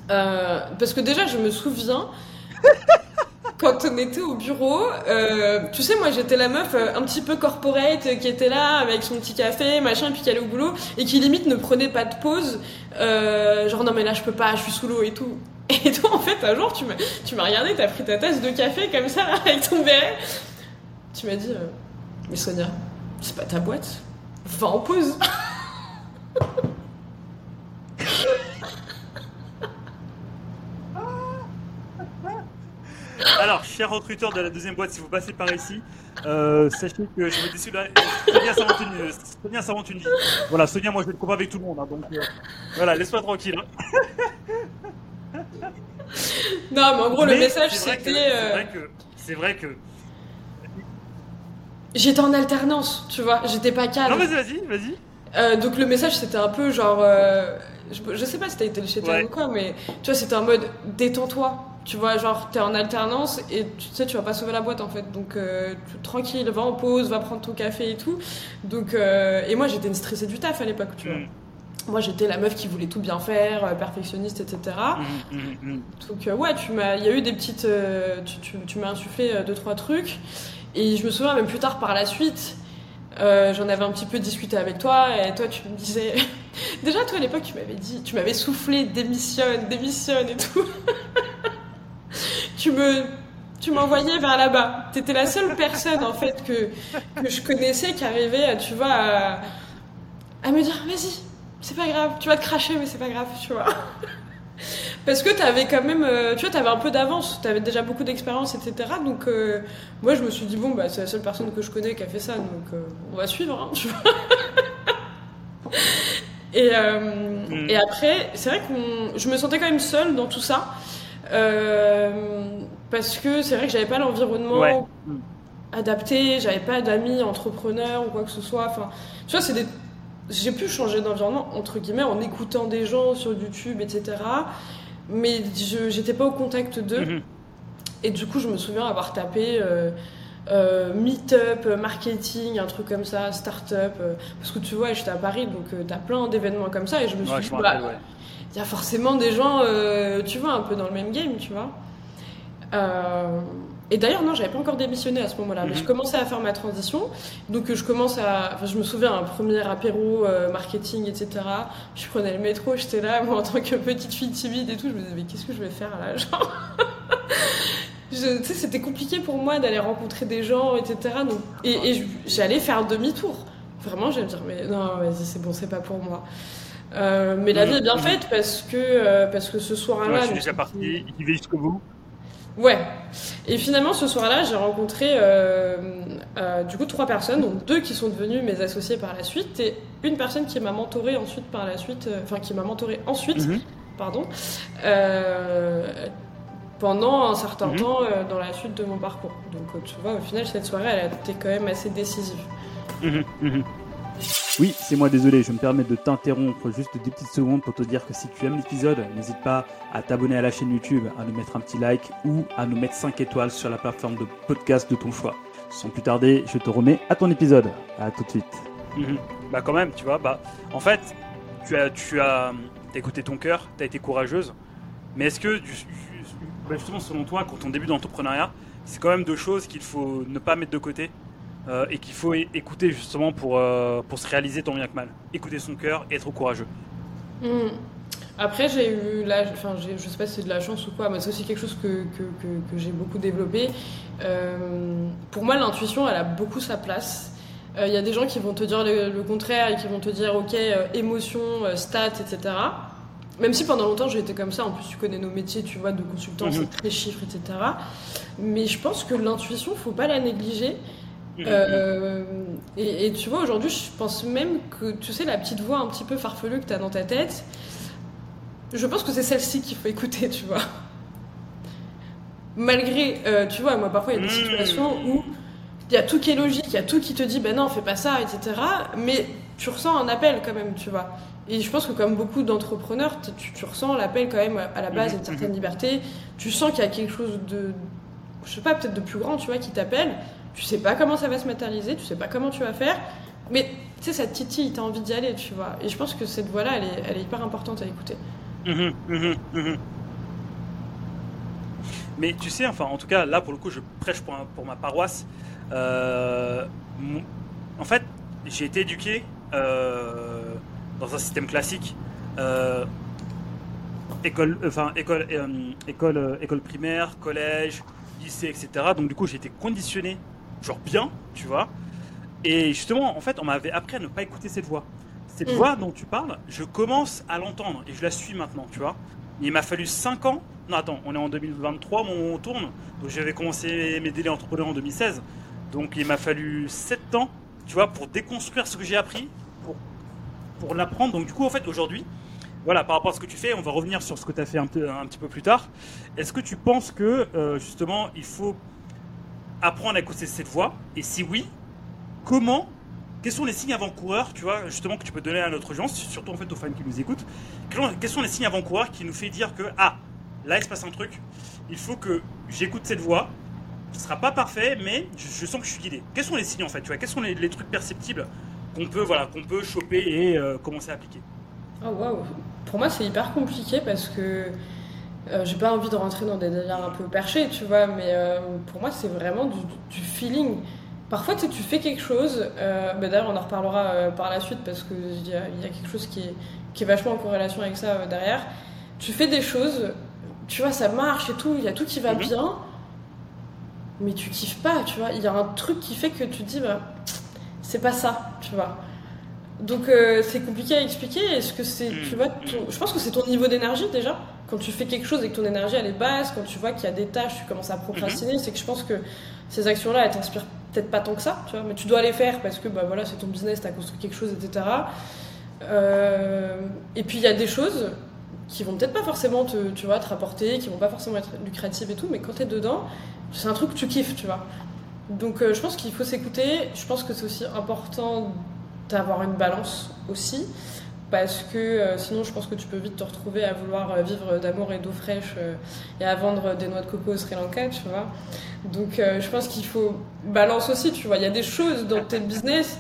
Euh, parce que déjà, je me souviens. Quand on était au bureau, euh, tu sais, moi j'étais la meuf un petit peu corporate qui était là avec son petit café, machin, puis qui allait au boulot et qui limite ne prenait pas de pause. genre non mais là je peux pas, je suis sous l'eau et tout. Et toi en fait un jour tu m'as, tu m'as regardé, t'as pris ta tasse de café comme ça avec ton béret tu m'as dit, euh, mais Sonia, c'est pas ta boîte, va en pause. Alors, cher recruteur de la deuxième boîte, si vous passez par ici, euh, sachez que je me décide là. Sonia s'invente une, Sonia s'invente une vie. Voilà, Sonia, moi je vais le combat avec tout le monde, hein, donc euh, voilà, laisse-moi tranquille. Hein. non, mais en gros, le message c'était. C'est vrai que. C'est vrai que J'étais en alternance, tu vois, j'étais pas calme. Non, vas-y, vas-y, vas-y. Euh, donc le message c'était un peu genre. Euh, je, sais pas si t'as été chez toi ou quoi, mais tu vois, c'était en mode détends-toi. Tu vois, genre t'es en alternance et tu sais, tu vas pas sauver la boîte en fait. Donc euh, tranquille, va en pause, va prendre ton café et tout. Donc, et moi j'étais une stressée du taf à l'époque, tu vois. Mm. Moi, j'étais la meuf qui voulait tout bien faire, perfectionniste, etc. Mm, mm, Donc, ouais, tu m'as, il y a eu des petites, tu, tu, tu m'as insufflé deux trois trucs. Et je me souviens même plus tard par la suite, euh, j'en avais un petit peu discuté avec toi et toi tu me disais déjà toi à l'époque tu m'avais dit tu m'avais soufflé démissionne démissionne et tout tu me tu m'envoyais vers là-bas t'étais la seule personne en fait que, que je connaissais qui arrivait tu vois à, à me dire vas-y c'est pas grave tu vas te cracher mais c'est pas grave tu vois parce que tu avais quand même, euh, tu vois, tu avais un peu d'avance, tu avais déjà beaucoup d'expérience, etc. Donc, euh, moi, je me suis dit, bon, bah, c'est la seule personne que je connais qui a fait ça, donc euh, on va suivre, hein, tu vois. et, mm. et après, c'est vrai que je me sentais quand même seule dans tout ça. Parce que c'est vrai que j'avais pas l'environnement adapté, j'avais pas d'amis entrepreneurs ou quoi que ce soit. Enfin, tu vois, c'est des j'ai pu changer d'environnement entre guillemets en écoutant des gens sur YouTube, etc. Mais je j'étais pas au contact d'eux. Mhm. Et du coup, je me souviens avoir tapé euh, euh, Meetup, marketing, un truc comme ça, start-up. Euh, parce que tu vois, j'étais à Paris, donc tu as plein d'événements comme ça. Et je me suis dit, bah, il y a forcément des gens, tu vois, un peu dans le même game, tu vois. Et d'ailleurs, non, j'avais pas encore démissionné à ce moment-là, mais je mhm. commençais à faire ma transition. Donc, je commence à. Enfin, je me souviens, un premier apéro, euh, marketing, etc. Je prenais le métro, j'étais là, moi, en tant que petite fille timide et tout. Je me disais, mais qu'est-ce que je vais faire là Genre? tu sais, c'était compliqué pour moi d'aller rencontrer des gens, etc. Donc, et, j'allais faire demi-tour. Vraiment, j'allais me dire, mais non, vas-y, c'est bon, c'est pas pour moi. Euh, mais la mhm. vie est bien mhm. faite parce que, euh, parce que ce soir-là. Ouais, je suis déjà parti, il va jusqu'au bout. Ouais. Et finalement, ce soir-là, j'ai rencontré euh, du coup trois personnes, donc deux qui sont devenues mes associés par la suite, et une personne qui m'a mentoré ensuite par la suite, enfin qui m'a mentoré ensuite, mhm. pardon, pendant un certain temps dans la suite de mon parcours. Donc tu vois, au final, cette soirée, elle a été quand même assez décisive. Oui, c'est moi, désolé, je me permets de t'interrompre juste des petites secondes pour te dire que si tu aimes l'épisode, n'hésite pas à t'abonner à la chaîne YouTube, à nous mettre un petit like ou à nous mettre 5 étoiles sur la plateforme de podcast de ton choix. Sans plus tarder, je te remets à ton épisode. À tout de suite. Mhm. Bah quand même, tu vois, bah en fait, tu as tu as écouté ton cœur, tu as été courageuse, mais est-ce que bah, justement selon toi, quand on débute d'entrepreneuriat, c'est quand même deux choses qu'il faut ne pas mettre de côté? Euh, et qu'il faut écouter justement pour, euh, pour se réaliser tant bien que mal. Écouter son cœur et être courageux. Hmm. Après, j'ai eu la, enfin, je sais pas si c'est de la chance ou quoi, mais c'est aussi quelque chose que, que, que, j'ai beaucoup développé. Euh, pour moi, l'intuition, elle a beaucoup sa place. Il y a des gens qui vont te dire le, contraire et qui vont te dire, ok, émotion, stats, etc. Même si pendant longtemps j'ai été comme ça, en plus tu connais nos métiers, tu vois, de consultant, mhm. c'est très chiffres, etc. Mais je pense que l'intuition, faut pas la négliger. Euh, et, tu vois, aujourd'hui, je pense même que, tu sais, la petite voix un petit peu farfelue que tu as dans ta tête, je pense que c'est celle-ci qu'il faut écouter, tu vois. Malgré, euh, tu vois, moi, parfois, il y a des mmh. situations où il y a tout qui est logique, il y a tout qui te dit, ben non, fais pas ça, etc. Mais tu ressens un appel quand même, tu vois. Et je pense que comme beaucoup d'entrepreneurs, tu, ressens l'appel quand même à la base d'une certaine liberté. Tu sens qu'il y a quelque chose de, je sais pas, peut-être de plus grand, tu vois, qui t'appelle tu sais pas comment ça va se matérialiser, tu sais pas comment tu vas faire, mais tu sais, cette titille, t'as envie d'y aller, tu vois. Et je pense que cette voix-là, elle est, elle est hyper importante à écouter. Mhm, mhm, mhm. Mais tu sais, enfin, en tout cas, là, pour le coup, je prêche pour, pour ma paroisse. Euh, en fait, j'ai été éduqué euh, dans un système classique. Euh, école, enfin, école, école, école primaire, collège, lycée, etc. Donc, du coup, j'ai été conditionné genre bien, tu vois. Et justement, en fait, on m'avait appris à ne pas écouter cette voix. Cette mm. voix dont tu parles, je commence à l'entendre et je la suis maintenant, tu vois. Il m'a fallu 5 ans. Non, attends, on est en 2023, mon on tourne. Donc j'avais commencé mes délais entrepreneurs en 2016. Donc il m'a fallu 7 ans, tu vois, pour déconstruire ce que j'ai appris, pour, pour l'apprendre. Donc du coup, en fait, aujourd'hui, voilà, par rapport à ce que tu fais, on va revenir sur ce que tu as fait un, peu, un petit peu plus tard. Est-ce que tu penses que, euh, justement, il faut apprendre à écouter cette voix Et si oui, comment Quels sont les signes avant-coureurs, tu vois, justement, que tu peux donner à notre audience, surtout en fait aux fans qui nous écoutent Quels sont les signes avant-coureurs qui nous fait dire que, ah, là il se passe un truc, il faut que j'écoute cette voix, ce sera pas parfait, mais je, sens que je suis guidé. Quels sont les signes en fait, tu vois Quels sont les, trucs perceptibles qu'on peut, voilà, qu'on peut choper et euh, commencer à appliquer Oh waouh Pour moi, c'est hyper compliqué parce que euh, j'ai pas envie de rentrer dans des délires un peu perchés, tu vois, mais euh, pour moi, c'est vraiment du, feeling. Parfois, tu, tu fais quelque chose, euh, bah, d'ailleurs, on en reparlera par la suite parce qu'il y, a, y a quelque chose qui est, qui est vachement en corrélation avec ça derrière. Tu fais des choses, tu vois, ça marche et tout, il y a tout qui va mhm. bien, mais tu kiffes pas, tu vois. Il y a un truc qui fait que tu te dis, bah, c'est pas ça, tu vois. Donc, c'est compliqué à expliquer. Est-ce que c'est, tu vois, je pense que c'est ton niveau d'énergie déjà quand tu fais quelque chose et que ton énergie elle est basse, quand tu vois qu'il y a des tâches, tu commences à procrastiner, mhm. c'est que je pense que ces actions-là, elles t'inspirent peut-être pas tant que ça, tu vois, mais tu dois les faire parce que bah, voilà, c'est ton business, tu as construit quelque chose, etc. Euh, et puis il y a des choses qui vont peut-être pas forcément te, tu vois, te rapporter, qui vont pas forcément être lucratives et tout, mais quand tu es dedans, c'est un truc que tu kiffes, tu vois. Donc euh, je pense qu'il faut s'écouter, je pense que c'est aussi important d'avoir une balance aussi parce que euh, sinon je pense que tu peux vite te retrouver à vouloir euh, vivre d'amour et d'eau fraîche euh, et à vendre des noix de coco au Sri Lanka, tu vois. Donc je pense qu'il faut balance aussi, tu vois. Il y a des choses dans tes business,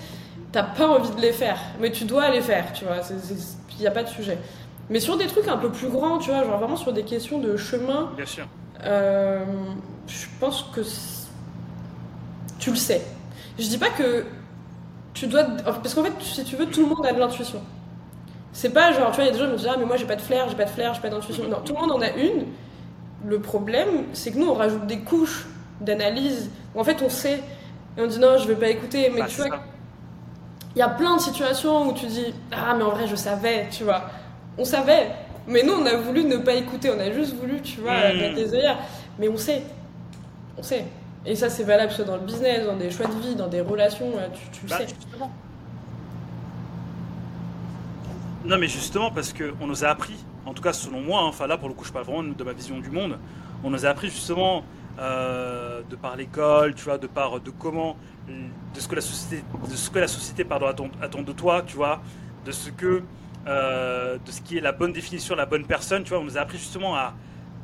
t'as pas envie de les faire, mais tu dois les faire, tu vois. Il n'y a pas de sujet. Mais sur des trucs un peu plus grands, tu vois, genre vraiment sur des questions de chemin. Bien sûr. je pense que tu le sais. Je dis pas que tu dois. Parce qu'en fait, si tu veux, tout le monde a de l'intuition. C'est pas genre, tu vois, il y a des gens qui me disent Ah, mais moi j'ai pas de flair, j'ai pas de flair, j'ai pas d'intuition. Non, tout le monde en a une. Le problème, c'est que nous, on rajoute des couches d'analyse en fait on sait et on dit non, je vais pas écouter. Mais bah, tu vois, il y a plein de situations où tu dis Ah, mais en vrai, je savais, tu vois. On savait, mais nous, on a voulu ne pas écouter, on a juste voulu, tu vois, mmh. mettre des œillères. Mais on sait. On sait. Et ça, c'est valable soit dans le business, dans des choix de vie, dans des relations, tu, tu bah, sais. Non, mais justement, parce qu'on nous a appris, en tout cas selon moi, hein, enfin là pour le coup, je parle vraiment de ma vision du monde, on nous a appris justement euh, de par l'école, tu vois, de par de comment, de ce que la société, de ce que la société pardon, attend, attend de toi, tu vois, de ce que, euh, de ce qui est la bonne définition, la bonne personne, tu vois, on nous a appris justement à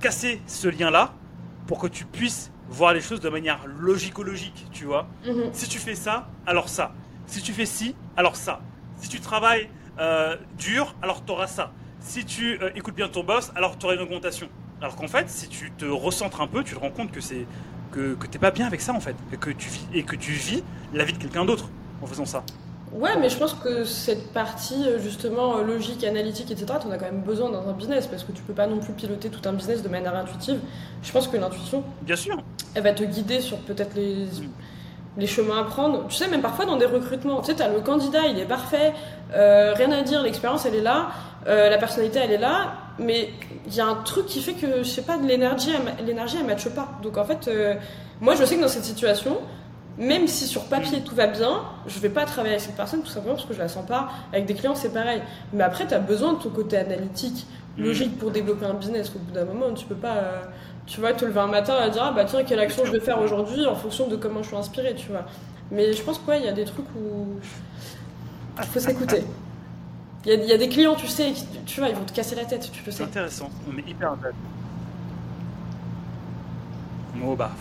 casser ce lien-là pour que tu puisses voir les choses de manière logico-logique, tu vois. Mhm. Si tu fais ça, alors ça. Si tu fais ci, alors ça. Si tu travailles euh, dur, alors tu auras ça. Si tu euh, écoutes bien ton boss, alors tu auras une augmentation. Alors qu'en fait, si tu te recentres un peu, tu te rends compte que c'est que, que t'es pas bien avec ça en fait, et que tu vis, et que tu vis la vie de quelqu'un d'autre en faisant ça. Ouais, mais je pense que cette partie euh, justement logique, analytique, etc., tu en as quand même besoin dans un business parce que tu peux pas non plus piloter tout un business de manière intuitive. Je pense que l'intuition, bien sûr, elle va te guider sur peut-être les, mm les chemins à prendre. Tu sais, même parfois dans des recrutements, tu sais, as le candidat, il est parfait, euh, rien à dire, l'expérience, elle est là, euh, la personnalité, elle est là, mais il y a un truc qui fait que, je sais pas, l'énergie, l'énergie, elle matche pas. Donc en fait, euh, moi, je sais que dans cette situation, même si sur papier tout va bien, je vais pas travailler avec cette personne tout simplement parce que je la sens pas. Avec des clients, c'est pareil. Mais après, tu as besoin de ton côté analytique, logique pour développer un business. Au bout d'un moment, tu peux pas tu vois, te lever un matin et dire, ah bah tiens, quelle action je vais faire aujourd'hui en fonction de comment je suis inspirée, tu vois. Mais je pense qu'il il y a des trucs où il faut s'écouter. Il y, a, des clients, tu sais, tu vois, ils vont te casser la tête, tu le sais. C'est intéressant, on est hyper intéressant. Bon, bah,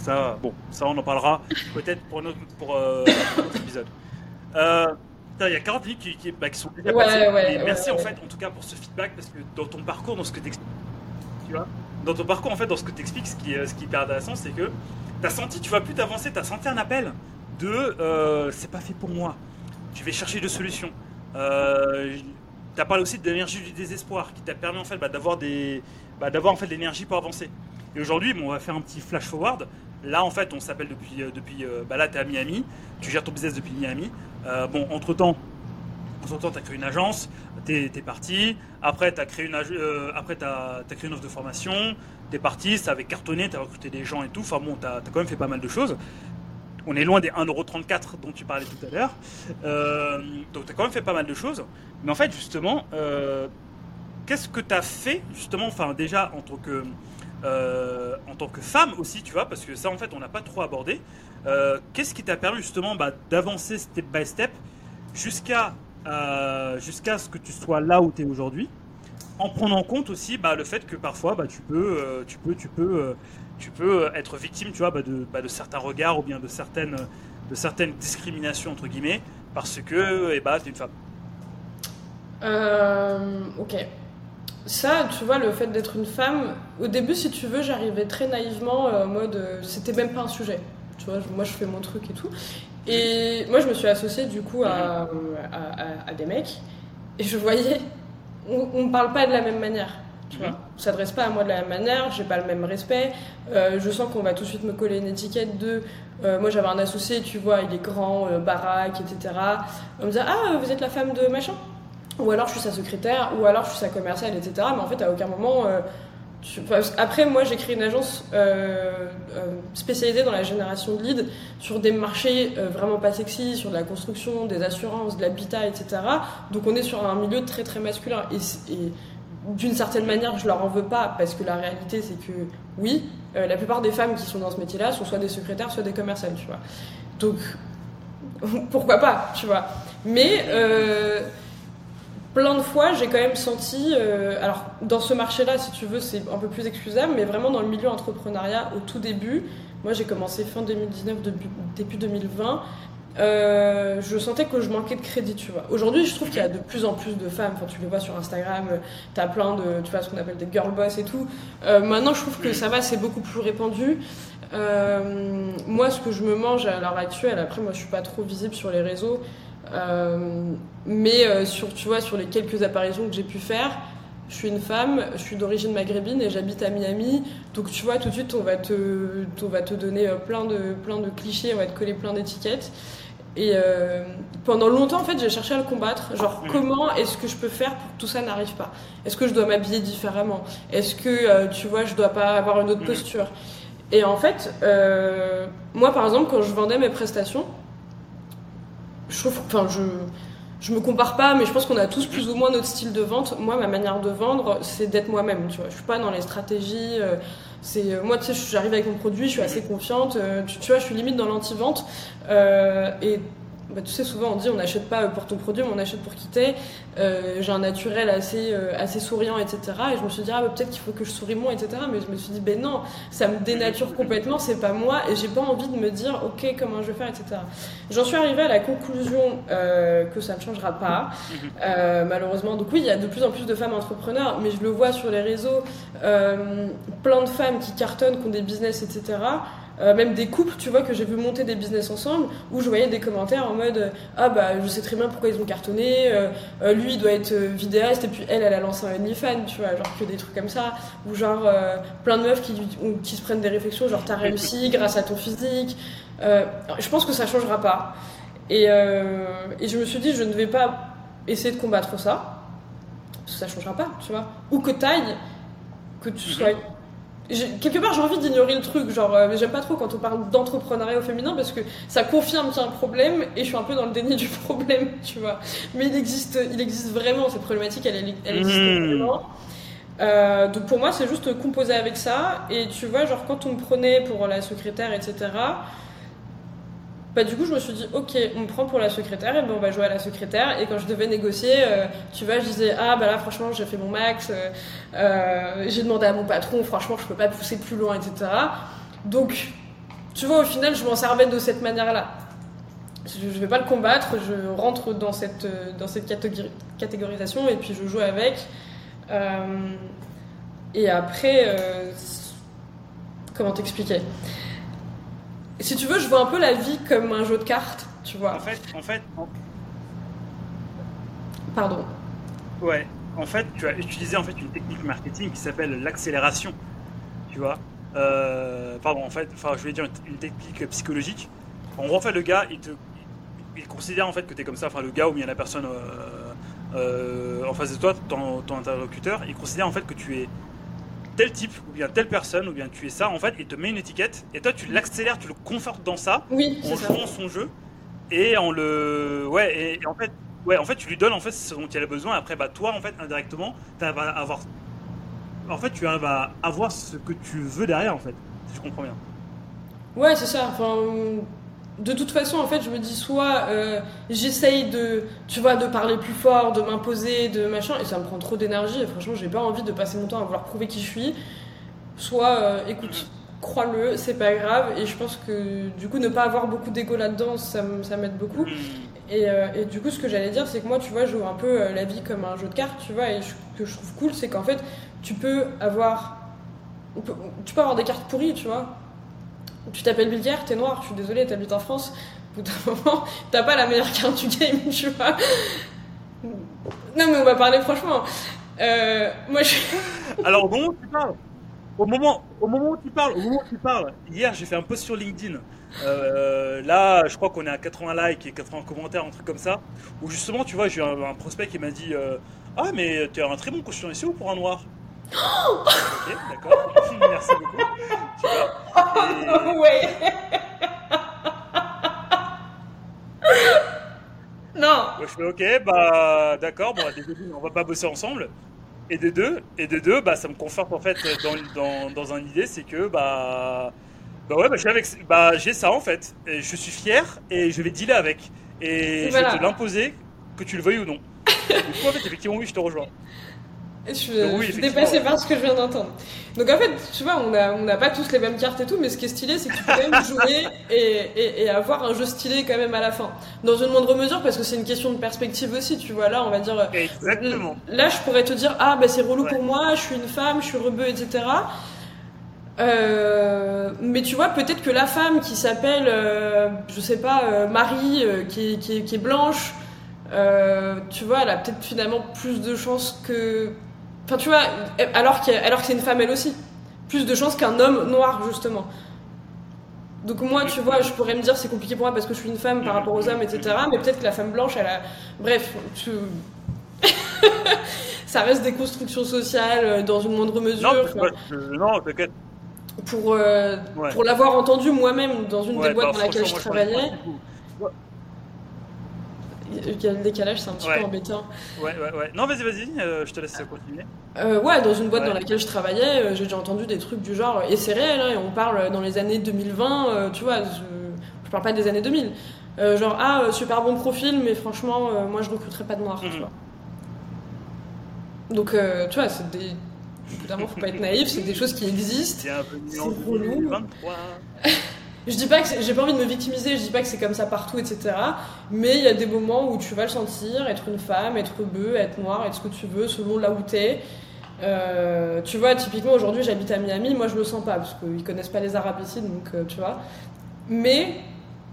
ça, bon, ça on en parlera peut-être pour, un autre, pour, euh, épisode. Euh, il y a 40 minutes qui, bah, qui, sont déjà ouais, merci en fait, en tout cas, pour ce feedback, parce que dans ton parcours, dans ce que tu tu vois, dans ton parcours, en fait, dans ce que tu expliques, ce qui, ce qui est hyper intéressant, c'est que tu as senti, tu vas plus t'avancer, tu as senti un appel de euh, c'est pas fait pour moi. Tu vais chercher des solutions. Euh, tu as parlé aussi de l'énergie du désespoir qui t'a permis en fait bah, bah, d'avoir en de l'énergie pour avancer. Et aujourd'hui, bon, on va faire un petit flash forward. Là, en fait, on s'appelle depuis, euh, depuis euh, bah là, tu es à Miami, tu gères ton business depuis Miami. bon, entre temps, entre temps, tu as créé une agence, tu es, parti. Après, tu as, créé une, euh, après, as, créé une offre de formation, tu es parti, ça avait cartonné, tu as recruté des gens et tout. Enfin bon, tu as, quand même fait pas mal de choses. On est loin des 1,34€ dont tu parlais tout à l'heure. Euh, donc tu as quand même fait pas mal de choses. Mais en fait, justement, euh, qu'est-ce que tu as fait, justement, enfin déjà en tant que... en tant que femme aussi, tu vois, parce que ça en fait on n'a pas trop abordé. Qu'est-ce qui t'a permis justement bah, d'avancer step by step jusqu'à euh, jusqu'à ce que tu sois là où tu es aujourd'hui, en prenant en compte aussi bah, le fait que parfois bah, tu, peux, euh, tu, peux, tu, peux, euh, tu peux être victime tu vois, bah, de, de, certains regards ou bien de certaines, de certaines discriminations, entre guillemets, parce que eh bah, tu es une femme. ok. Ça, tu vois, le fait d'être une femme, au début, si tu veux, j'arrivais très naïvement en mode c'était même pas un sujet. Tu vois, moi je fais mon truc et tout. Et moi, je me suis associée du coup à, à, des mecs et je voyais, on ne parle pas de la même manière. Tu vois, on s'adresse pas à moi de la même manière, j'ai pas le même respect. Euh, je sens qu'on va tout de suite me coller une étiquette de. Euh, moi, j'avais un associé, tu vois, il est grand, euh, baraque, etc. On me disait Ah, vous êtes la femme de machin Ou alors je suis sa secrétaire, ou alors je suis sa commerciale, etc. Mais en fait, à aucun moment, après, moi, j'ai créé une agence euh, euh, spécialisée dans la génération de leads sur des marchés euh, vraiment pas sexy, sur de la construction, des assurances, de l'habitat, etc. Donc, on est sur un milieu très très masculin. Et, d'une certaine manière, je leur en veux pas parce que la réalité, c'est que oui, la plupart des femmes qui sont dans ce métier-là sont soit des secrétaires, soit des commerciales, tu vois. Donc, pourquoi pas, tu vois. Mais plein de fois, j'ai quand même senti, euh, alors dans ce marché-là, si tu veux, c'est un peu plus excusable, mais vraiment dans le milieu entrepreneuriat, au tout début, moi j'ai commencé fin 2019, début 2020, euh, je sentais que je manquais de crédit, tu vois. Aujourd'hui, je trouve qu'il y a de plus en plus de femmes, enfin, tu les vois sur Instagram, tu as plein de, tu vois, ce qu'on appelle des girl boss et tout. Euh, maintenant, je trouve que ça va, c'est beaucoup plus répandu. moi, ce que je me mange à l'heure actuelle, après, moi, je suis pas trop visible sur les réseaux, euh, mais euh, sur, tu vois, sur les quelques apparitions que j'ai pu faire, je suis une femme, je suis d'origine maghrébine et j'habite à Miami. Donc tu vois, tout de suite, on va te, on va te donner euh, plein de, plein de clichés, on va te coller plein d'étiquettes. Et euh, pendant longtemps, en fait, j'ai cherché à le combattre. Genre, comment est-ce que je peux faire pour que tout ça n'arrive pas? Est-ce que je dois m'habiller différemment? Est-ce que, euh, tu vois, je dois pas avoir une autre posture? Et en fait, euh, moi, par exemple, quand je vendais mes prestations, je trouve, me compare pas, mais je pense qu'on a tous plus ou moins notre style de vente. Moi, ma manière de vendre, c'est d'être moi-même. Tu vois, je suis pas dans les stratégies. c'est moi, tu sais, j'arrive avec mon produit, je suis assez confiante. tu, tu, vois, je suis limite dans l'anti-vente. et bah, tu sais, souvent on dit on n'achète pas pour ton produit, mais on achète pour quitter. Euh, j'ai un naturel assez, euh, assez souriant, etc. Et je me suis dit, ah, bah, peut-être qu'il faut que je souris moins, etc. Mais je me suis dit, ben non, ça me dénature complètement, c'est pas moi, et j'ai pas envie de me dire, ok, comment je vais faire, etc. J'en suis arrivée à la conclusion euh, que ça ne changera pas, malheureusement. Donc, oui, il y a de plus en plus de femmes entrepreneurs, mais je le vois sur les réseaux, plein de femmes qui cartonnent, qui ont des business, etc. Euh, même des couples, tu vois, que j'ai vu monter des business ensemble, où je voyais des commentaires en mode Ah bah je sais très bien pourquoi ils ont cartonné, euh, euh, lui il doit être vidéaste, et puis elle, elle a lancé un OnlyFans, tu vois, genre que des trucs comme ça, ou genre plein de meufs qui, qui se prennent des réflexions, genre t'as réussi grâce à ton physique. je pense que ça changera pas. Et, et je me suis dit, je ne vais pas essayer de combattre ça, parce que ça changera pas, tu vois. Ou que taille, que tu sois quelque part j'ai envie d'ignorer le truc genre euh, mais j'aime pas trop quand on parle d'entrepreneuriat au féminin parce que ça confirme qu'il y a un problème et je suis un peu dans le déni du problème tu vois mais il existe il existe vraiment cette problématique elle, elle existe hmm. vraiment euh, donc pour moi c'est juste composer avec ça et tu vois genre quand on me prenait pour la secrétaire etc bah, du coup, je me suis dit, ok, on me prend pour la secrétaire, et ben on va jouer à la secrétaire. Et quand je devais négocier, euh, tu vois, je disais, ah bah là, franchement, j'ai fait mon max, euh, euh, j'ai demandé à mon patron, franchement, je peux pas pousser plus loin, etc. Donc, tu vois, au final, je m'en servais de cette manière-là. Je, je vais pas le combattre, je rentre dans cette, dans cette catégorisation et puis je joue avec. et après, comment t'expliquer? Si tu veux, je vois un peu la vie comme un jeu de cartes, tu vois. En fait, en fait. Pardon. Ouais. En fait, tu as utilisé en fait une technique marketing qui s'appelle l'accélération. Tu vois? Euh, pardon. En fait, enfin, je vais dire une, technique psychologique. En gros, en fait, le gars, il te, il considère en fait que tu es comme ça. Enfin, le gars ou bien la personne euh, euh, en face de toi, ton, ton interlocuteur, il considère en fait que tu es tel type, ou bien telle personne, ou bien tu es ça, en fait, il te met une étiquette, et toi tu l'accélères, tu le confortes dans ça, oui, en jouant son jeu, et en le. Ouais, et, en fait. Ouais, en fait, tu lui donnes en fait ce dont il a besoin. Après, bah toi, en fait, indirectement, tu vas avoir. En fait, tu vas avoir ce que tu veux derrière, en fait. Si je comprends bien. Ouais, c'est ça. Enfin, de toute façon, en fait, je me dis soit euh, j'essaye de, tu vois, de parler plus fort, de m'imposer, de machin, et ça me prend trop d'énergie. Et franchement, j'ai pas envie de passer mon temps à vouloir prouver qui je suis. Soit, euh, écoute, crois-le, c'est pas grave. Et je pense que du coup, ne pas avoir beaucoup d'ego là-dedans, ça, m'aide beaucoup. Euh, et, du coup, ce que j'allais dire, c'est que moi, tu vois, je joue un peu la vie comme un jeu de cartes, tu vois. Et ce que je trouve cool, c'est qu'en fait, tu peux avoir, tu peux avoir des cartes pourries, tu vois tu t'appelles Bilguer, t'es noir, je suis désolée, t'habites en France. Au bout d'un moment, t'as pas la meilleure carte du game, tu vois. Non, mais on va parler franchement. Euh, moi, je. Alors, au moment où tu parles, au moment, où tu parles, au moment où tu parles, hier, j'ai fait un post sur LinkedIn. Euh, là, je crois qu'on est à 80 likes et 80 commentaires, un truc comme ça. Où justement, tu vois, j'ai un, prospect qui m'a dit euh, Ah, mais tu as un très bon coach ici ou pour un noir Ok, d'accord. Merci beaucoup. Tu Ouais. non. je fais ok, bah d'accord, bon, des deux, on va pas bosser ensemble. Et des deux, et des deux, bah ça me conforte en fait dans, dans, dans un idée, c'est que bah bah ouais, bah j'ai avec, bah j'ai ça en fait. Et je suis fier et je vais dealer avec. Et je vais te l'imposer, que tu le veuilles ou non. du coup, en fait, effectivement, oui, je te rejoins. Je suis, oui, dépassée par ce que je viens d'entendre. Donc en fait, tu vois, on n'a on a pas tous les mêmes cartes et tout, mais ce qui est stylé, c'est que tu peux quand même jouer et, et, avoir un jeu stylé quand même à la fin. Dans une moindre mesure, parce que c'est une question de perspective aussi, tu vois. Là, on va dire. Exactement. Là, je pourrais te dire, ah, bah c'est relou pour moi, je suis une femme, je suis rebeu, etc. Euh, mais tu vois, peut-être que la femme qui s'appelle, euh, je sais pas, euh, Marie, qui, qui, qui, est blanche, tu vois, elle a peut-être finalement plus de chances que Enfin, tu vois, alors, alors que c'est une femme elle aussi. Plus de chances qu'un homme noir, justement. Donc moi, tu vois, je pourrais me dire c'est compliqué pour moi parce que je suis une femme par rapport aux hommes, etc. Mais peut-être que la femme blanche, elle a... Bref, tu... ça reste des constructions sociales euh, dans une moindre mesure. Non, t'inquiète. Pour, euh, pour l'avoir entendu moi-même dans une des boîtes bah, dans laquelle je travaillais. Il y a le décalage, c'est un petit peu embêtant. Ouais, ouais, ouais. Non, vas-y, vas-y, euh, je te laisse continuer. ouais, dans une boîte dans laquelle je travaillais, j'ai déjà entendu des trucs du genre, et c'est réel, hein, on parle dans les années 2020, tu vois, je, je, parle pas des années 2000. genre, ah, super bon profil, mais franchement, moi je recruterais pas de noir, tu mhm. vois. Donc, euh, tu vois, c'est des. Évidemment, faut pas être naïf, c'est des choses qui existent. C'est relou. je dis pas que j'ai pas envie de me victimiser, je dis pas que c'est comme ça partout, etc. Mais il y a des moments où tu vas le sentir, être une femme, être bœuf, être noir, être ce que tu veux, selon là où t'es. Euh, tu vois, typiquement aujourd'hui j'habite à Miami, moi je le sens pas parce qu'ils connaissent pas les Arabes ici, donc euh, tu vois. Mais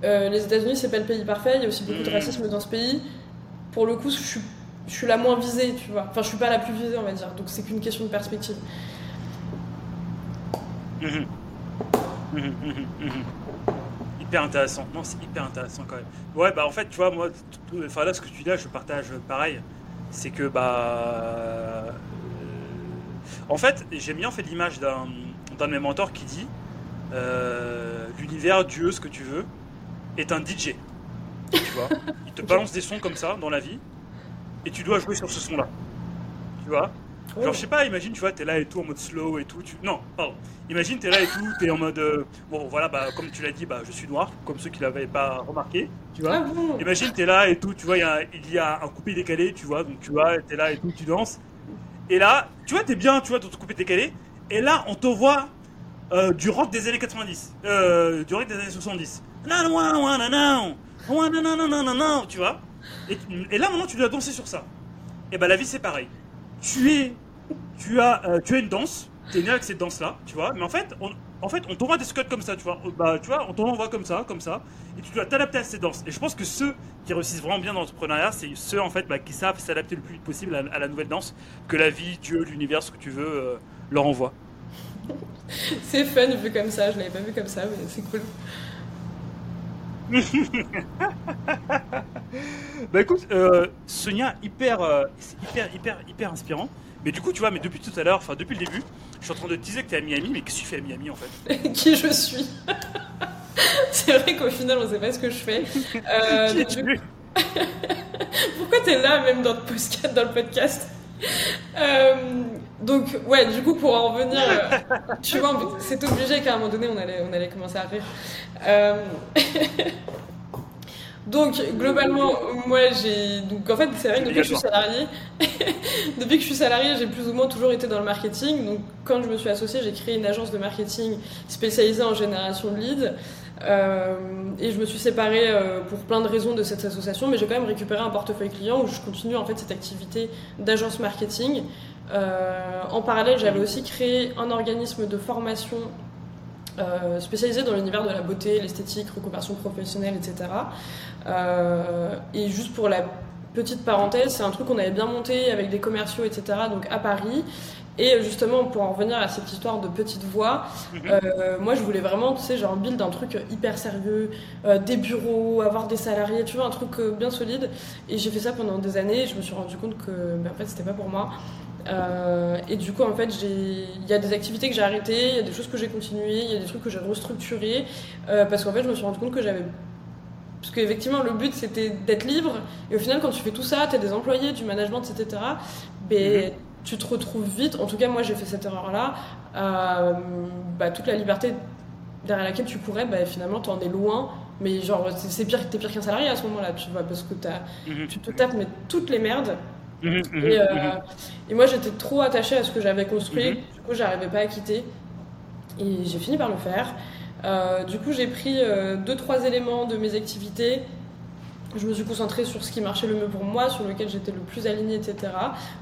les États-Unis c'est pas le pays parfait, il y a aussi beaucoup de mmh. racisme dans ce pays. Pour le coup, je suis je suis la moins visée, tu vois. Enfin, je suis pas la plus visée, on va dire. Donc, c'est qu'une question de perspective. Mhm. Mhm, mhm, hyper intéressant. Non, c'est hyper intéressant quand même. Ouais, bah en fait, tu vois, moi, enfin là, ce que tu dis là, je partage pareil. C'est que, bah. Euh, en fait, j'aime bien fait l'image d'un, d'un de mes mentors qui dit euh, L'univers, Dieu, ce que tu veux, est un DJ. Tu vois? Il te balance des sons comme ça dans la vie et tu dois jouer sur ce son-là. Tu vois? Genre, je sais pas, imagine, tu vois, t'es là et tout en mode slow et tout. Tu... Non, pardon. Imagine, t'es là et tout, t'es en mode. Euh, bon, voilà, bah, comme tu l'as dit, bah, je suis noir, comme ceux qui l'avaient pas remarqué, tu vois. Ah imagine, t'es là et tout, tu vois, il y a, il y a un coupé décalé, tu vois, donc tu vois, t'es là et tout, tu danses. Et là, tu vois, t'es bien, tu vois, dans ton coupé décalé. Et là, on te voit euh, du rock des années 90, euh, du rock des années 70. Non, non, non, non, non, non, non, tu vois. Et, là, maintenant, tu dois danser sur ça. Et ben la vie, c'est pareil. Tu es, tu as, euh, tu as une danse. tu es né avec cette danse-là, tu vois. Mais en fait, on, en fait, on t'envoie des scuds comme ça, tu vois. Bah, tu vois, on t'envoie comme ça, comme ça. Et tu dois t'adapter à cette danse. Et je pense que ceux qui réussissent vraiment bien dans l'entrepreneuriat, c'est ceux, en fait, bah, qui savent s'adapter le plus possible à, la nouvelle danse que la vie, Dieu, l'univers, ce que tu veux, euh, leur envoie. c'est fun vu comme ça. Je l'avais pas vu comme ça, mais c'est cool. Bah écoute, euh, Sonia, hyper, euh, hyper, hyper, hyper inspirant. Mais du coup, tu vois, mais depuis tout à l'heure, enfin depuis le début, je suis en train de te dire que tu es à Miami, mais qu'est-ce que tu fais à Miami en fait Qui je suis C'est vrai qu'au final, on sait pas ce que je fais. Euh, tu Pourquoi t'es là même dans le podcast, dans le podcast? Euh, donc ouais, du coup pour en revenir, tu vois, c'est obligé qu'à un moment donné on allait, on allait commencer à rire. Euh, donc globalement, moi j'ai, donc en fait c'est vrai que depuis que je suis salarié, depuis que je suis salarié, j'ai plus ou moins toujours été dans le marketing. Donc quand je me suis associée, j'ai créé une agence de marketing spécialisée en génération de leads. Euh, et je me suis séparée euh, pour plein de raisons de cette association, mais j'ai quand même récupéré un portefeuille client où je continue en fait cette activité d'agence marketing. Euh, en parallèle, j'avais aussi créé un organisme de formation spécialisé dans l'univers de la beauté, l'esthétique, reconversion professionnelle, etc. et juste pour la petite parenthèse, c'est un truc qu'on avait bien monté avec des commerciaux, etc. Donc à Paris. Et justement, pour en revenir à cette histoire de petite voix, mhm. euh, moi je voulais vraiment, tu sais, genre build un truc hyper sérieux, euh, des bureaux, avoir des salariés, tu vois, un truc euh, bien solide. Et j'ai fait ça pendant des années et je me suis rendu compte que, ben, en fait, c'était pas pour moi. et du coup, en fait, il y a des activités que j'ai arrêtées, il y a des choses que j'ai continuées, il y a des trucs que j'ai restructurés, parce qu'en fait, je me suis rendu compte que j'avais parce qu'effectivement, le but c'était d'être libre, et au final, quand tu fais tout ça, tu as des employés, du management, etc. tu te retrouves vite, en tout cas moi j'ai fait cette erreur-là, euh, bah, toute la liberté derrière laquelle tu courais, bah, finalement tu en es loin, mais genre c'est pire, t'es pire qu'un salarié à ce moment-là, tu vois, parce que as, mhm. tu te tapes mais toutes les merdes. Mhm, mhm, et, euh, et, moi j'étais trop attachée à ce que j'avais construit, du coup j'arrivais pas à quitter, et j'ai fini par le faire. Euh, du coup j'ai pris deux trois éléments de mes activités je me suis concentrée sur ce qui marchait le mieux pour moi, sur lequel j'étais le plus alignée, etc.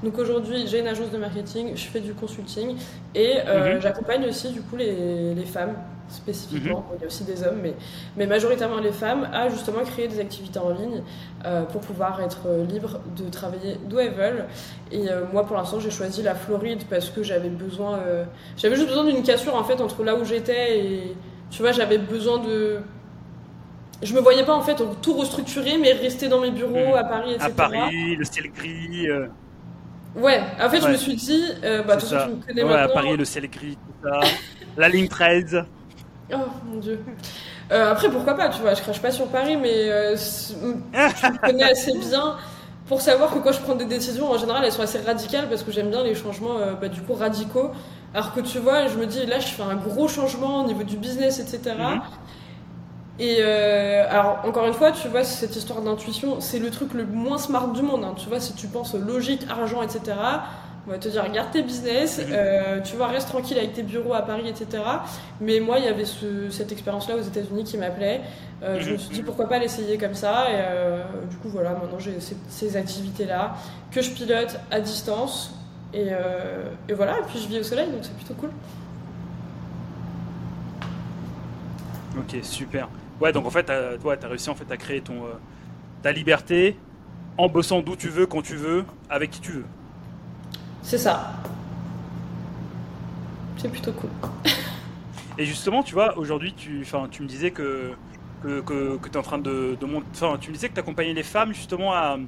Donc aujourd'hui, j'ai une agence de marketing, je fais du consulting et euh, mhm. j'accompagne aussi du coup les, les femmes spécifiquement. Mhm. Il y a aussi des hommes, mais, mais majoritairement les femmes à justement créer des activités en ligne euh, pour pouvoir être euh, libre de travailler d'où elles veulent. Et moi, pour l'instant, j'ai choisi la Floride parce que j'avais besoin, j'avais juste besoin d'une cassure en fait entre là où j'étais et tu vois, j'avais besoin de. Je me voyais pas en fait tout restructurer, mais rester dans mes bureaux hmm. à Paris, etc. À Paris, le ciel gris. Euh. Ouais, en fait, je me suis dit, euh, bah, tout ça. tu me connais ouais, à Paris, le ciel gris, tout ça. la ligne 13. Oh mon dieu. Euh, après, pourquoi pas, tu vois, je crache pas sur Paris, mais euh, tu me connais assez bien pour savoir que quand je prends des décisions, en général, elles sont assez radicales parce que j'aime bien les changements, bah, du coup, radicaux. Alors que tu vois, je me dis, là, je fais un gros changement au niveau du business, etc. Et euh, alors, encore une fois, tu vois, cette histoire d'intuition, c'est le truc le moins smart du monde. Hein. Tu vois, si tu penses logique, argent, etc., on va te dire, regarde tes business, mhm. euh, tu vois, reste tranquille avec tes bureaux à Paris, etc. Mais moi, il y avait cette expérience-là aux États-Unis qui m'appelait. Euh, je me suis dit, pourquoi pas l'essayer comme ça Et du coup, voilà, maintenant j'ai ces, activités-là que je pilote à distance. Et, et voilà, et puis je vis au soleil, donc c'est plutôt cool. Ok, super. Ouais, donc en fait, tu as, réussi en fait à créer ton, euh, ta liberté en bossant d'où tu veux, quand tu veux, avec qui tu veux. C'est ça. C'est plutôt cool. Et justement, tu vois, aujourd'hui, tu, tu me disais que, que, que, tu es en train de, de monter. Enfin, tu me disais que tu accompagnais les femmes justement à,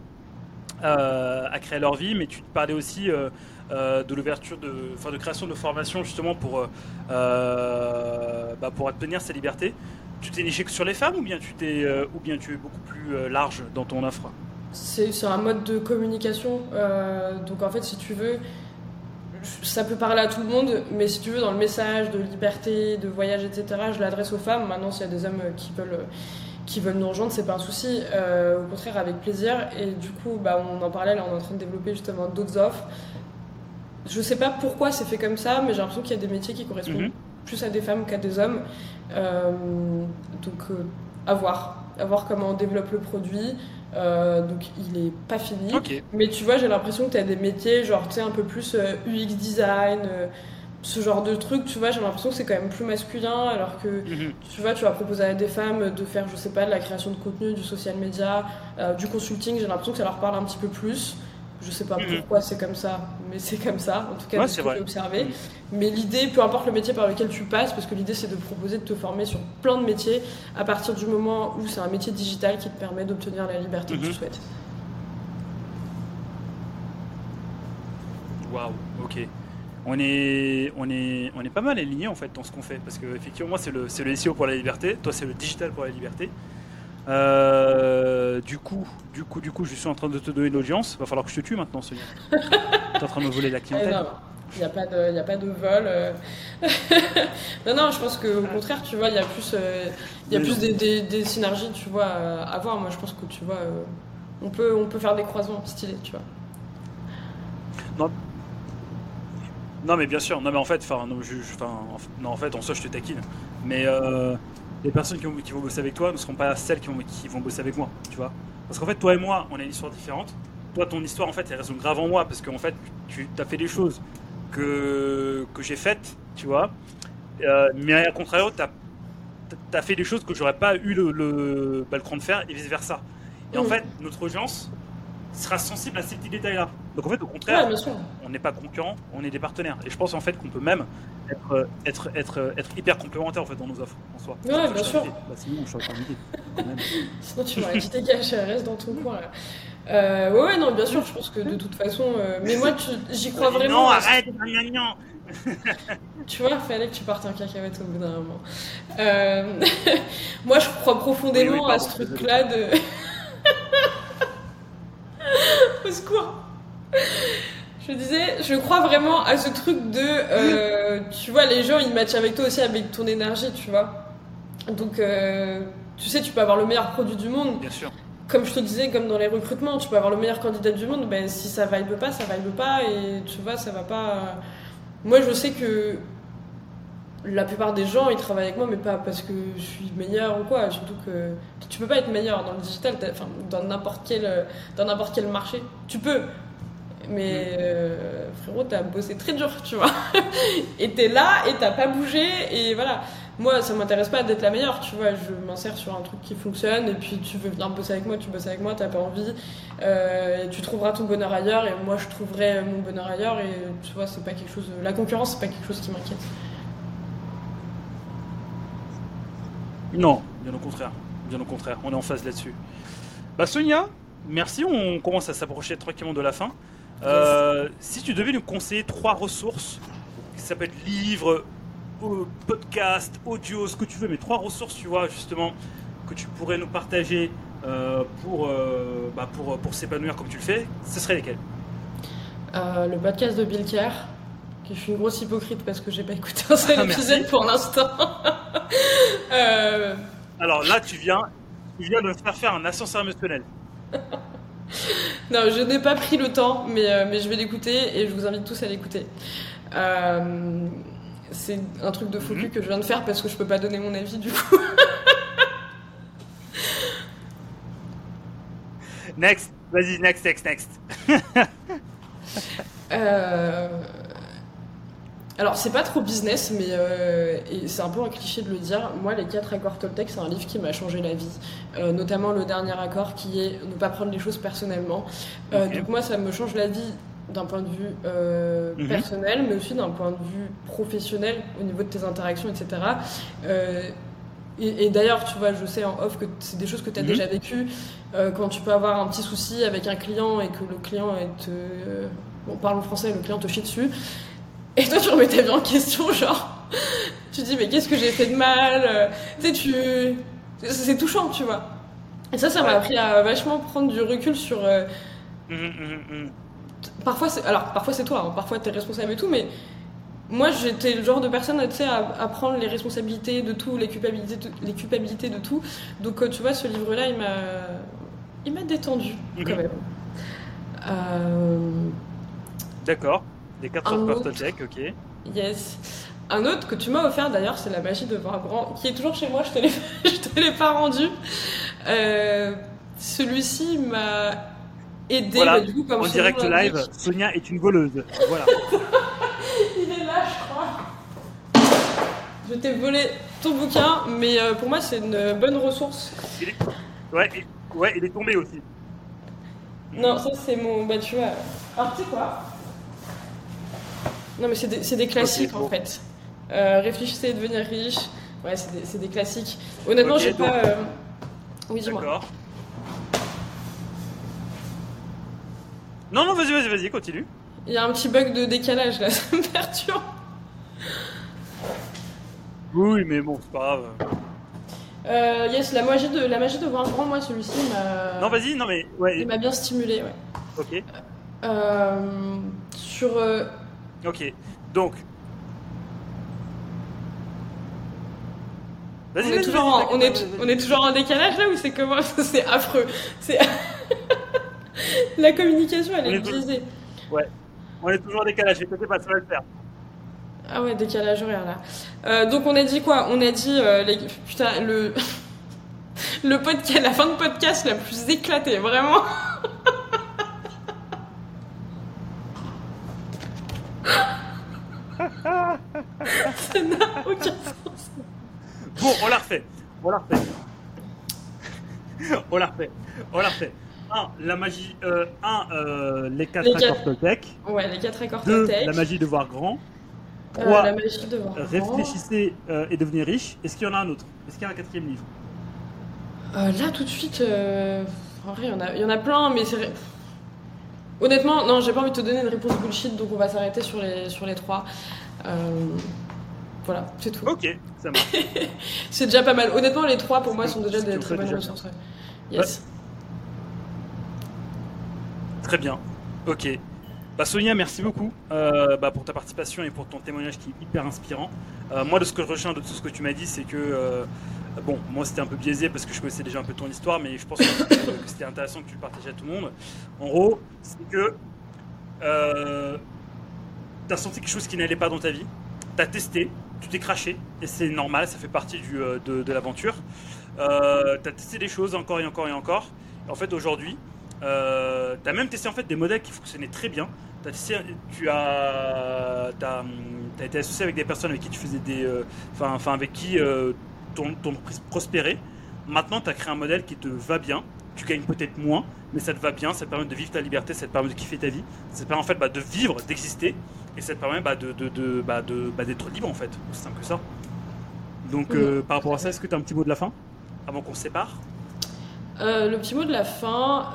à créer leur vie, mais tu parlais aussi euh, euh, de l'ouverture de, enfin, de création de formation justement pour, bah, pour obtenir sa liberté tu t'es niché que sur les femmes ou bien tu t'es euh, ou bien tu es beaucoup plus euh, large dans ton offre C'est un mode de communication. Euh, donc en fait, si tu veux, ça peut parler à tout le monde, mais si tu veux, dans le message de liberté, de voyage, etc., je l'adresse aux femmes. Maintenant, s'il y a des hommes qui veulent qui veulent nous rejoindre, c'est pas un souci. au contraire, avec plaisir. Et du coup, bah, on en parlait, là, on est en train de développer justement d'autres offres. Je sais pas pourquoi c'est fait comme ça, mais j'ai l'impression qu'il y a des métiers qui correspondent mhm. Plus à des femmes qu'à des hommes. Euh, donc, euh, à voir. À voir comment on développe le produit. Euh, donc il est pas fini. Mais tu vois, j'ai l'impression que tu as des métiers, genre tu sais, un peu plus UX design, ce genre de truc, tu vois, j'ai l'impression que c'est quand même plus masculin, alors que mhm. tu vois, tu vas proposer à des femmes de faire, je sais pas, de la création de contenu, du social media, du consulting, j'ai l'impression que ça leur parle un petit peu plus. Je sais pas mhm. pourquoi c'est comme ça, mais c'est comme ça, en tout cas, c'est observé. Mhm. Mais l'idée, peu importe le métier par lequel tu passes, parce que l'idée c'est de proposer de te former sur plein de métiers à partir du moment où c'est un métier digital qui te permet d'obtenir la liberté que tu mhm. souhaites. Waouh, ok. On est, on, est, on est pas mal aligné en fait dans ce qu'on fait, parce que effectivement, moi c'est le, le SEO pour la liberté, toi c'est le digital pour la liberté. Euh, du coup, du coup, du coup, je suis en train de te donner une audience. Va falloir que je te tue maintenant, Sonia. tu es en train de me voler la clientèle. Il n'y a pas de, il a pas de vol. Euh. non, non, je pense qu'au contraire, tu vois, il y a plus, euh, il y a plus des, des, synergies, tu vois, à voir. Moi, je pense que tu vois, on peut, on peut faire des croisements stylés, tu vois. Non. Non, mais bien sûr. Non, mais en fait, enfin, non, non, en fait, en soi, je te taquine. Mais les personnes qui, vont bosser avec toi ne seront pas celles qui vont, qui vont bosser avec moi, tu vois. Parce qu'en fait, toi et moi, on a une histoire différente. Toi, ton histoire, en fait, elle résonne grave en moi parce qu'en fait, tu as fait des choses que, que j'ai faites, tu vois. Euh, mais à contrario, tu as, fait des choses que j'aurais pas eu le, le, bah, de faire et vice versa. Et en fait, notre audience sera sensible à ces petits détails-là. Donc en fait, au contraire, on n'est pas concurrents, on est des partenaires. Et je pense en fait qu'on peut même être, être, être, être hyper complémentaires en fait dans nos offres en soi. Ouais, bien sûr. Bah, sinon, je suis sinon, tu m'aurais dit dégage, reste dans ton coin là. Euh, ouais, ouais, non, bien sûr, je pense que de toute façon. Euh, mais moi, j'y crois vraiment. Non, arrête, non, tu vois, il fallait que tu partes en cacahuète au bout d'un moment. Euh, moi, je crois profondément à ce truc-là de. Au secours. Je disais, je crois vraiment à ce truc de, euh, tu vois, les gens ils matchent avec toi aussi avec ton énergie, tu vois. Donc, euh, tu sais, tu peux avoir le meilleur produit du monde. Bien sûr. Comme je te disais, comme dans les recrutements, tu peux avoir le meilleur candidat du monde, ben si ça vibe pas, ça vibe pas, et tu vois, ça va pas. Moi, je sais que la plupart des gens ils travaillent avec moi mais pas parce que je suis meilleur ou quoi surtout que tu peux pas être meilleur dans le digital enfin dans n'importe quel dans n'importe quel marché tu peux mais mm. euh, frérot t'as bossé très dur tu vois et t'es là et t'as pas bougé et voilà moi ça m'intéresse pas d'être la meilleure tu vois je m'insère sur un truc qui fonctionne et puis tu veux venir bosser avec moi tu bosses avec moi t'as pas envie euh, tu trouveras ton bonheur ailleurs et moi je trouverai mon bonheur ailleurs et tu vois c'est pas quelque chose la concurrence c'est pas quelque chose qui m'inquiète Non, bien au contraire. Bien au contraire, on est en phase là-dessus. Bah Sonia, merci, on commence à s'approcher tranquillement de la fin. Euh, si tu devais nous conseiller trois ressources, ça peut être livre, podcast, audio, ce que tu veux, mais trois ressources, tu vois, justement, que tu pourrais nous partager euh, pour, euh, bah pour, pour s'épanouir comme tu le fais, ce serait lesquelles? Le podcast de Bill Kerr. Je suis une grosse hypocrite parce que j'ai pas écouté un seul ah, épisode pour l'instant. Alors là, tu viens, tu viens de me faire faire un ascenseur émotionnel. non, je n'ai pas pris le temps, mais, euh, mais je vais l'écouter et je vous invite tous à l'écouter. Euh, c'est un truc de faux mhm. que je viens de faire parce que je peux pas donner mon avis du coup. next, vas-y, next, next, next. euh, alors, c'est pas trop business, mais euh, c'est un peu un cliché de le dire. Moi, les quatre accords Toltec, c'est un livre qui m'a changé la vie. Euh, notamment le dernier accord qui est ne pas prendre les choses personnellement. Euh, donc, moi, ça me change la vie d'un point de vue mhm. personnel, mais aussi d'un point de vue professionnel au niveau de tes interactions, etc. et, d'ailleurs, tu vois, je sais en off que c'est des choses que tu as mhm. déjà vécues. quand tu peux avoir un petit souci avec un client et que le client est. bon, parlons français, le client te chie dessus. Et toi, tu remets ta vie en question, genre. Tu dis, mais qu'est-ce que j'ai fait de mal Tu sais, tu. C'est touchant, tu vois. Et ça, ça m'a appris à vachement prendre du recul sur. Euh, mmh, mmh, mmh. Parfois, c'est... alors parfois c'est toi, hein. parfois t'es responsable et tout, mais moi j'étais le genre de personne sais, à, prendre les responsabilités de tout, les culpabilités, de, les culpabilités de tout. Donc euh, tu vois, ce livre-là, il m'a, il m'a détendu quand même. Euh... D'accord. Les 4 heures Toltec, ok. Yes. Un autre que tu m'as offert d'ailleurs, c'est la magie de voir grand, qui est toujours chez moi, je te l'ai, je te l'ai pas rendu. Euh, celui-ci m'a aidé. Voilà. du coup, comme en direct live, Sonia est une voleuse. Voilà. il est là, je crois. Je t'ai volé ton bouquin, mais euh, pour moi, c'est une bonne ressource. Ouais, ouais, il est tombé aussi. Non, ça c'est mon. Bah, tu vois. Alors, tu sais quoi? Non, mais c'est des, des, classiques en fait. Euh, réfléchissez et devenir riche. Ouais, c'est des, des, classiques. Honnêtement, j'ai pas. Euh... Oui, dis-moi. D'accord. Non, non, vas-y, vas-y, vas-y, continue. Il y a un petit bug de décalage là, ça me perturbe. Oui, mais bon, c'est pas grave. Euh, yes, la magie de la magie de voir grand, moi celui-ci m'a. Non, vas-y, non mais ouais. Il m'a bien stimulé, ouais. Ok. Euh, sur Ok, donc. On est, toujours en, on, est, on est toujours en décalage là ou c'est comment C'est affreux. C'est la communication elle est, biaisée. Ouais, on est toujours en décalage. Écoutez pas, ça va le faire. Ah ouais, décalage horaire là. Euh, donc on a dit quoi? On a dit euh, les... putain le le podcast, la fin de podcast la plus éclatée, vraiment. Ça n'a aucun sens. Bon, on la refait. On la refait. on la refait. On la refait. Un, la magie. Euh, un, euh, les quatre les accords Toltec. Ouais, les quatre accords Deux, la magie de voir grand. Euh, Trois, la magie de voir réfléchissez et devenez riche. Est-ce qu'il y en a un autre? Est-ce qu'il y a un quatrième livre? Là, tout de suite, en vrai, il y, en a, il y en a plein, mais c'est. Honnêtement, non, j'ai pas envie de te donner une réponse bullshit, donc on va s'arrêter sur les, sur les trois. Euh, voilà, c'est tout. Ok, ça marche. c'est déjà pas mal. Honnêtement, les trois pour moi sont déjà des très bonnes ressources. Yes. Très bien. Ok. Bah, Sonia, merci beaucoup euh, bah, pour ta participation et pour ton témoignage qui est hyper inspirant. Euh, moi, de ce que je retiens de tout ce que tu m'as dit, c'est que bon, moi c'était un peu biaisé parce que je connaissais déjà un peu ton histoire, mais je pense que c'était intéressant que tu le partages à tout le monde. En gros, c'est que tu as senti quelque chose qui n'allait pas dans ta vie, tu as testé, tu t'es craché, et c'est normal, ça fait partie du, euh, de, l'aventure. Euh, tu as testé des choses encore et encore et encore. En fait, aujourd'hui, euh, tu as même testé en fait, des modèles qui fonctionnaient très bien. Tu as, été associé avec des personnes avec qui tu faisais des. Euh, enfin, avec qui ton, ton entreprise prospérait. Maintenant, tu as créé un modèle qui te va bien, tu gagnes peut-être moins, mais ça te va bien, ça te permet de vivre ta liberté, ça te permet de kiffer ta vie, ça te permet en fait bah, de vivre, d'exister, et ça te permet bah, de, de, bah, bah, d'être libre en fait, c'est simple que ça. Donc, euh, par rapport à ça, est-ce que tu as un petit mot de la fin? Avant qu'on se sépare? Le petit mot de la fin,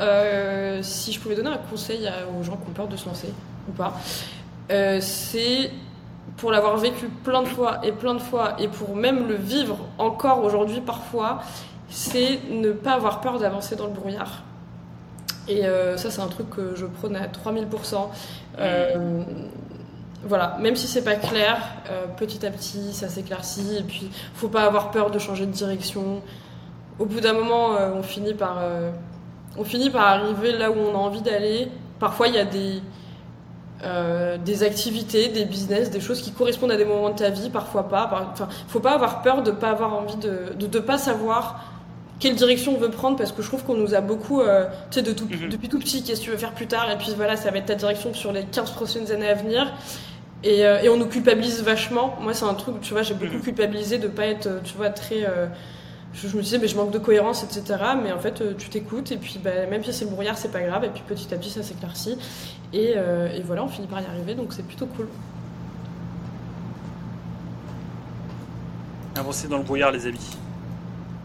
si je pouvais donner un conseil aux gens qui ont peur de se lancer ou pas, c'est pour l'avoir vécu plein de fois et plein de fois et pour même le vivre encore aujourd'hui parfois, c'est ne pas avoir peur d'avancer dans le brouillard. Et euh, ça, c'est un truc que je prône à 3000%. Euh, voilà, même si c'est pas clair, euh, petit à petit, ça s'éclaircit. Et puis, faut pas avoir peur de changer de direction. Au bout d'un moment, on finit par, on finit par arriver là où on a envie d'aller. Parfois, il y a des, des activités, des business, des choses qui correspondent à des moments de ta vie, parfois pas. Enfin, faut pas avoir peur de pas avoir envie de, de, de pas savoir quelle direction on veut prendre parce que je trouve qu'on nous a beaucoup, euh, tu sais, de tout, mhm. depuis tout petit, qu'est-ce que tu veux faire plus tard, et puis voilà, ça va être ta direction sur les 15 prochaines années à venir. Et, euh, et on nous culpabilise vachement. Moi, c'est un truc, tu vois, j'ai beaucoup mhm. culpabilisé de pas être, tu vois, très. Euh, je, me disais, mais je manque de cohérence, etc. Mais en fait, tu t'écoutes, et puis bah, même si c'est le brouillard, c'est pas grave, et puis petit à petit, ça s'éclaircit. Et, et voilà, on finit par y arriver, donc c'est plutôt cool. Avancer dans le brouillard, les amis.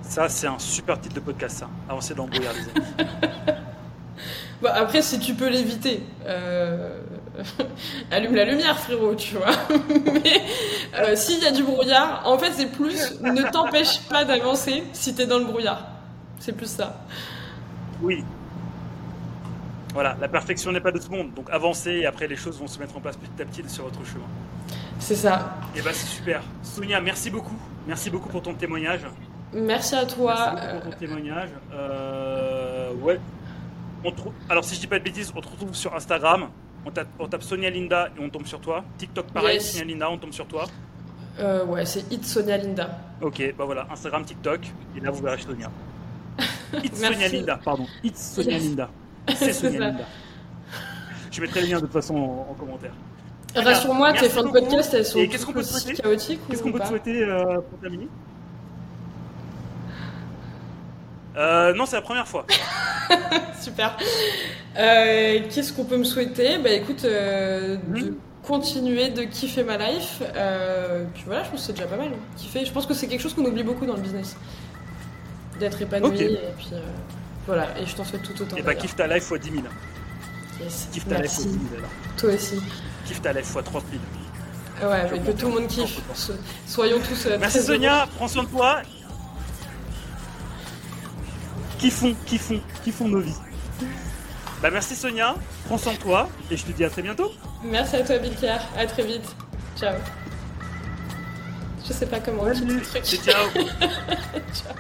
Ça, c'est un super titre de podcast, ça. Avancer dans le brouillard, les amis. bah, après, si tu peux l'éviter, euh, allume la lumière, frérot, tu vois. Mais euh, s'il y a du brouillard, en fait, c'est plus ne t'empêche pas d'avancer si t'es dans le brouillard. C'est plus ça. Oui. Voilà, la perfection n'est pas de tout le monde. Donc avancez et après les choses vont se mettre en place petit à petit sur votre chemin. C'est ça. Et eh bah c'est super. Sonia, merci beaucoup. Merci beaucoup pour ton témoignage. Merci à toi. Merci pour ton témoignage. Euh, ouais. On trouve... Alors, si je dis pas de bêtises, on te retrouve sur Instagram. On tape, Sonia Linda et on tombe sur toi. TikTok, pareil, Sonia Linda, on tombe sur toi. Euh, ouais, c'est It Sonia Linda. Ok, bah voilà, Instagram, TikTok, et là vous verrez Sonia. It's Sonia Linda, pardon. It's Sonia Linda. C'est Sonia Linda. Je mettrai le lien de toute façon en, commentaire. Rassure-moi, tes fins de podcast, elles sont qu'est-ce qu'on peut chaotiques Qu'est-ce qu'on peut te souhaiter euh, pour terminer? Euh, non, c'est la première fois. Super. Euh, qu'est-ce qu'on peut me souhaiter? Bah écoute, euh, de continuer de kiffer ma life. puis voilà, je pense que c'est déjà pas mal. Kiffer, je pense que c'est quelque chose qu'on oublie beaucoup dans le business. D'être épanoui et puis voilà. Et je t'en souhaite tout autant. Et bah kiffe ta life fois 10 000. Yes. Kiffe ta life fois 10 000 Toi aussi. Kiffe ta life fois 30 000. Ouais, mais que tout le monde kiffe. Soyons tous. Merci Sonia, prends soin de toi qui font, qui font, qui font nos vies. Bah merci Sonia, prends soin de toi et je te dis à très bientôt. Merci à toi Bilker, à très vite. Ciao. Je sais pas comment Salut. Ciao. Ciao.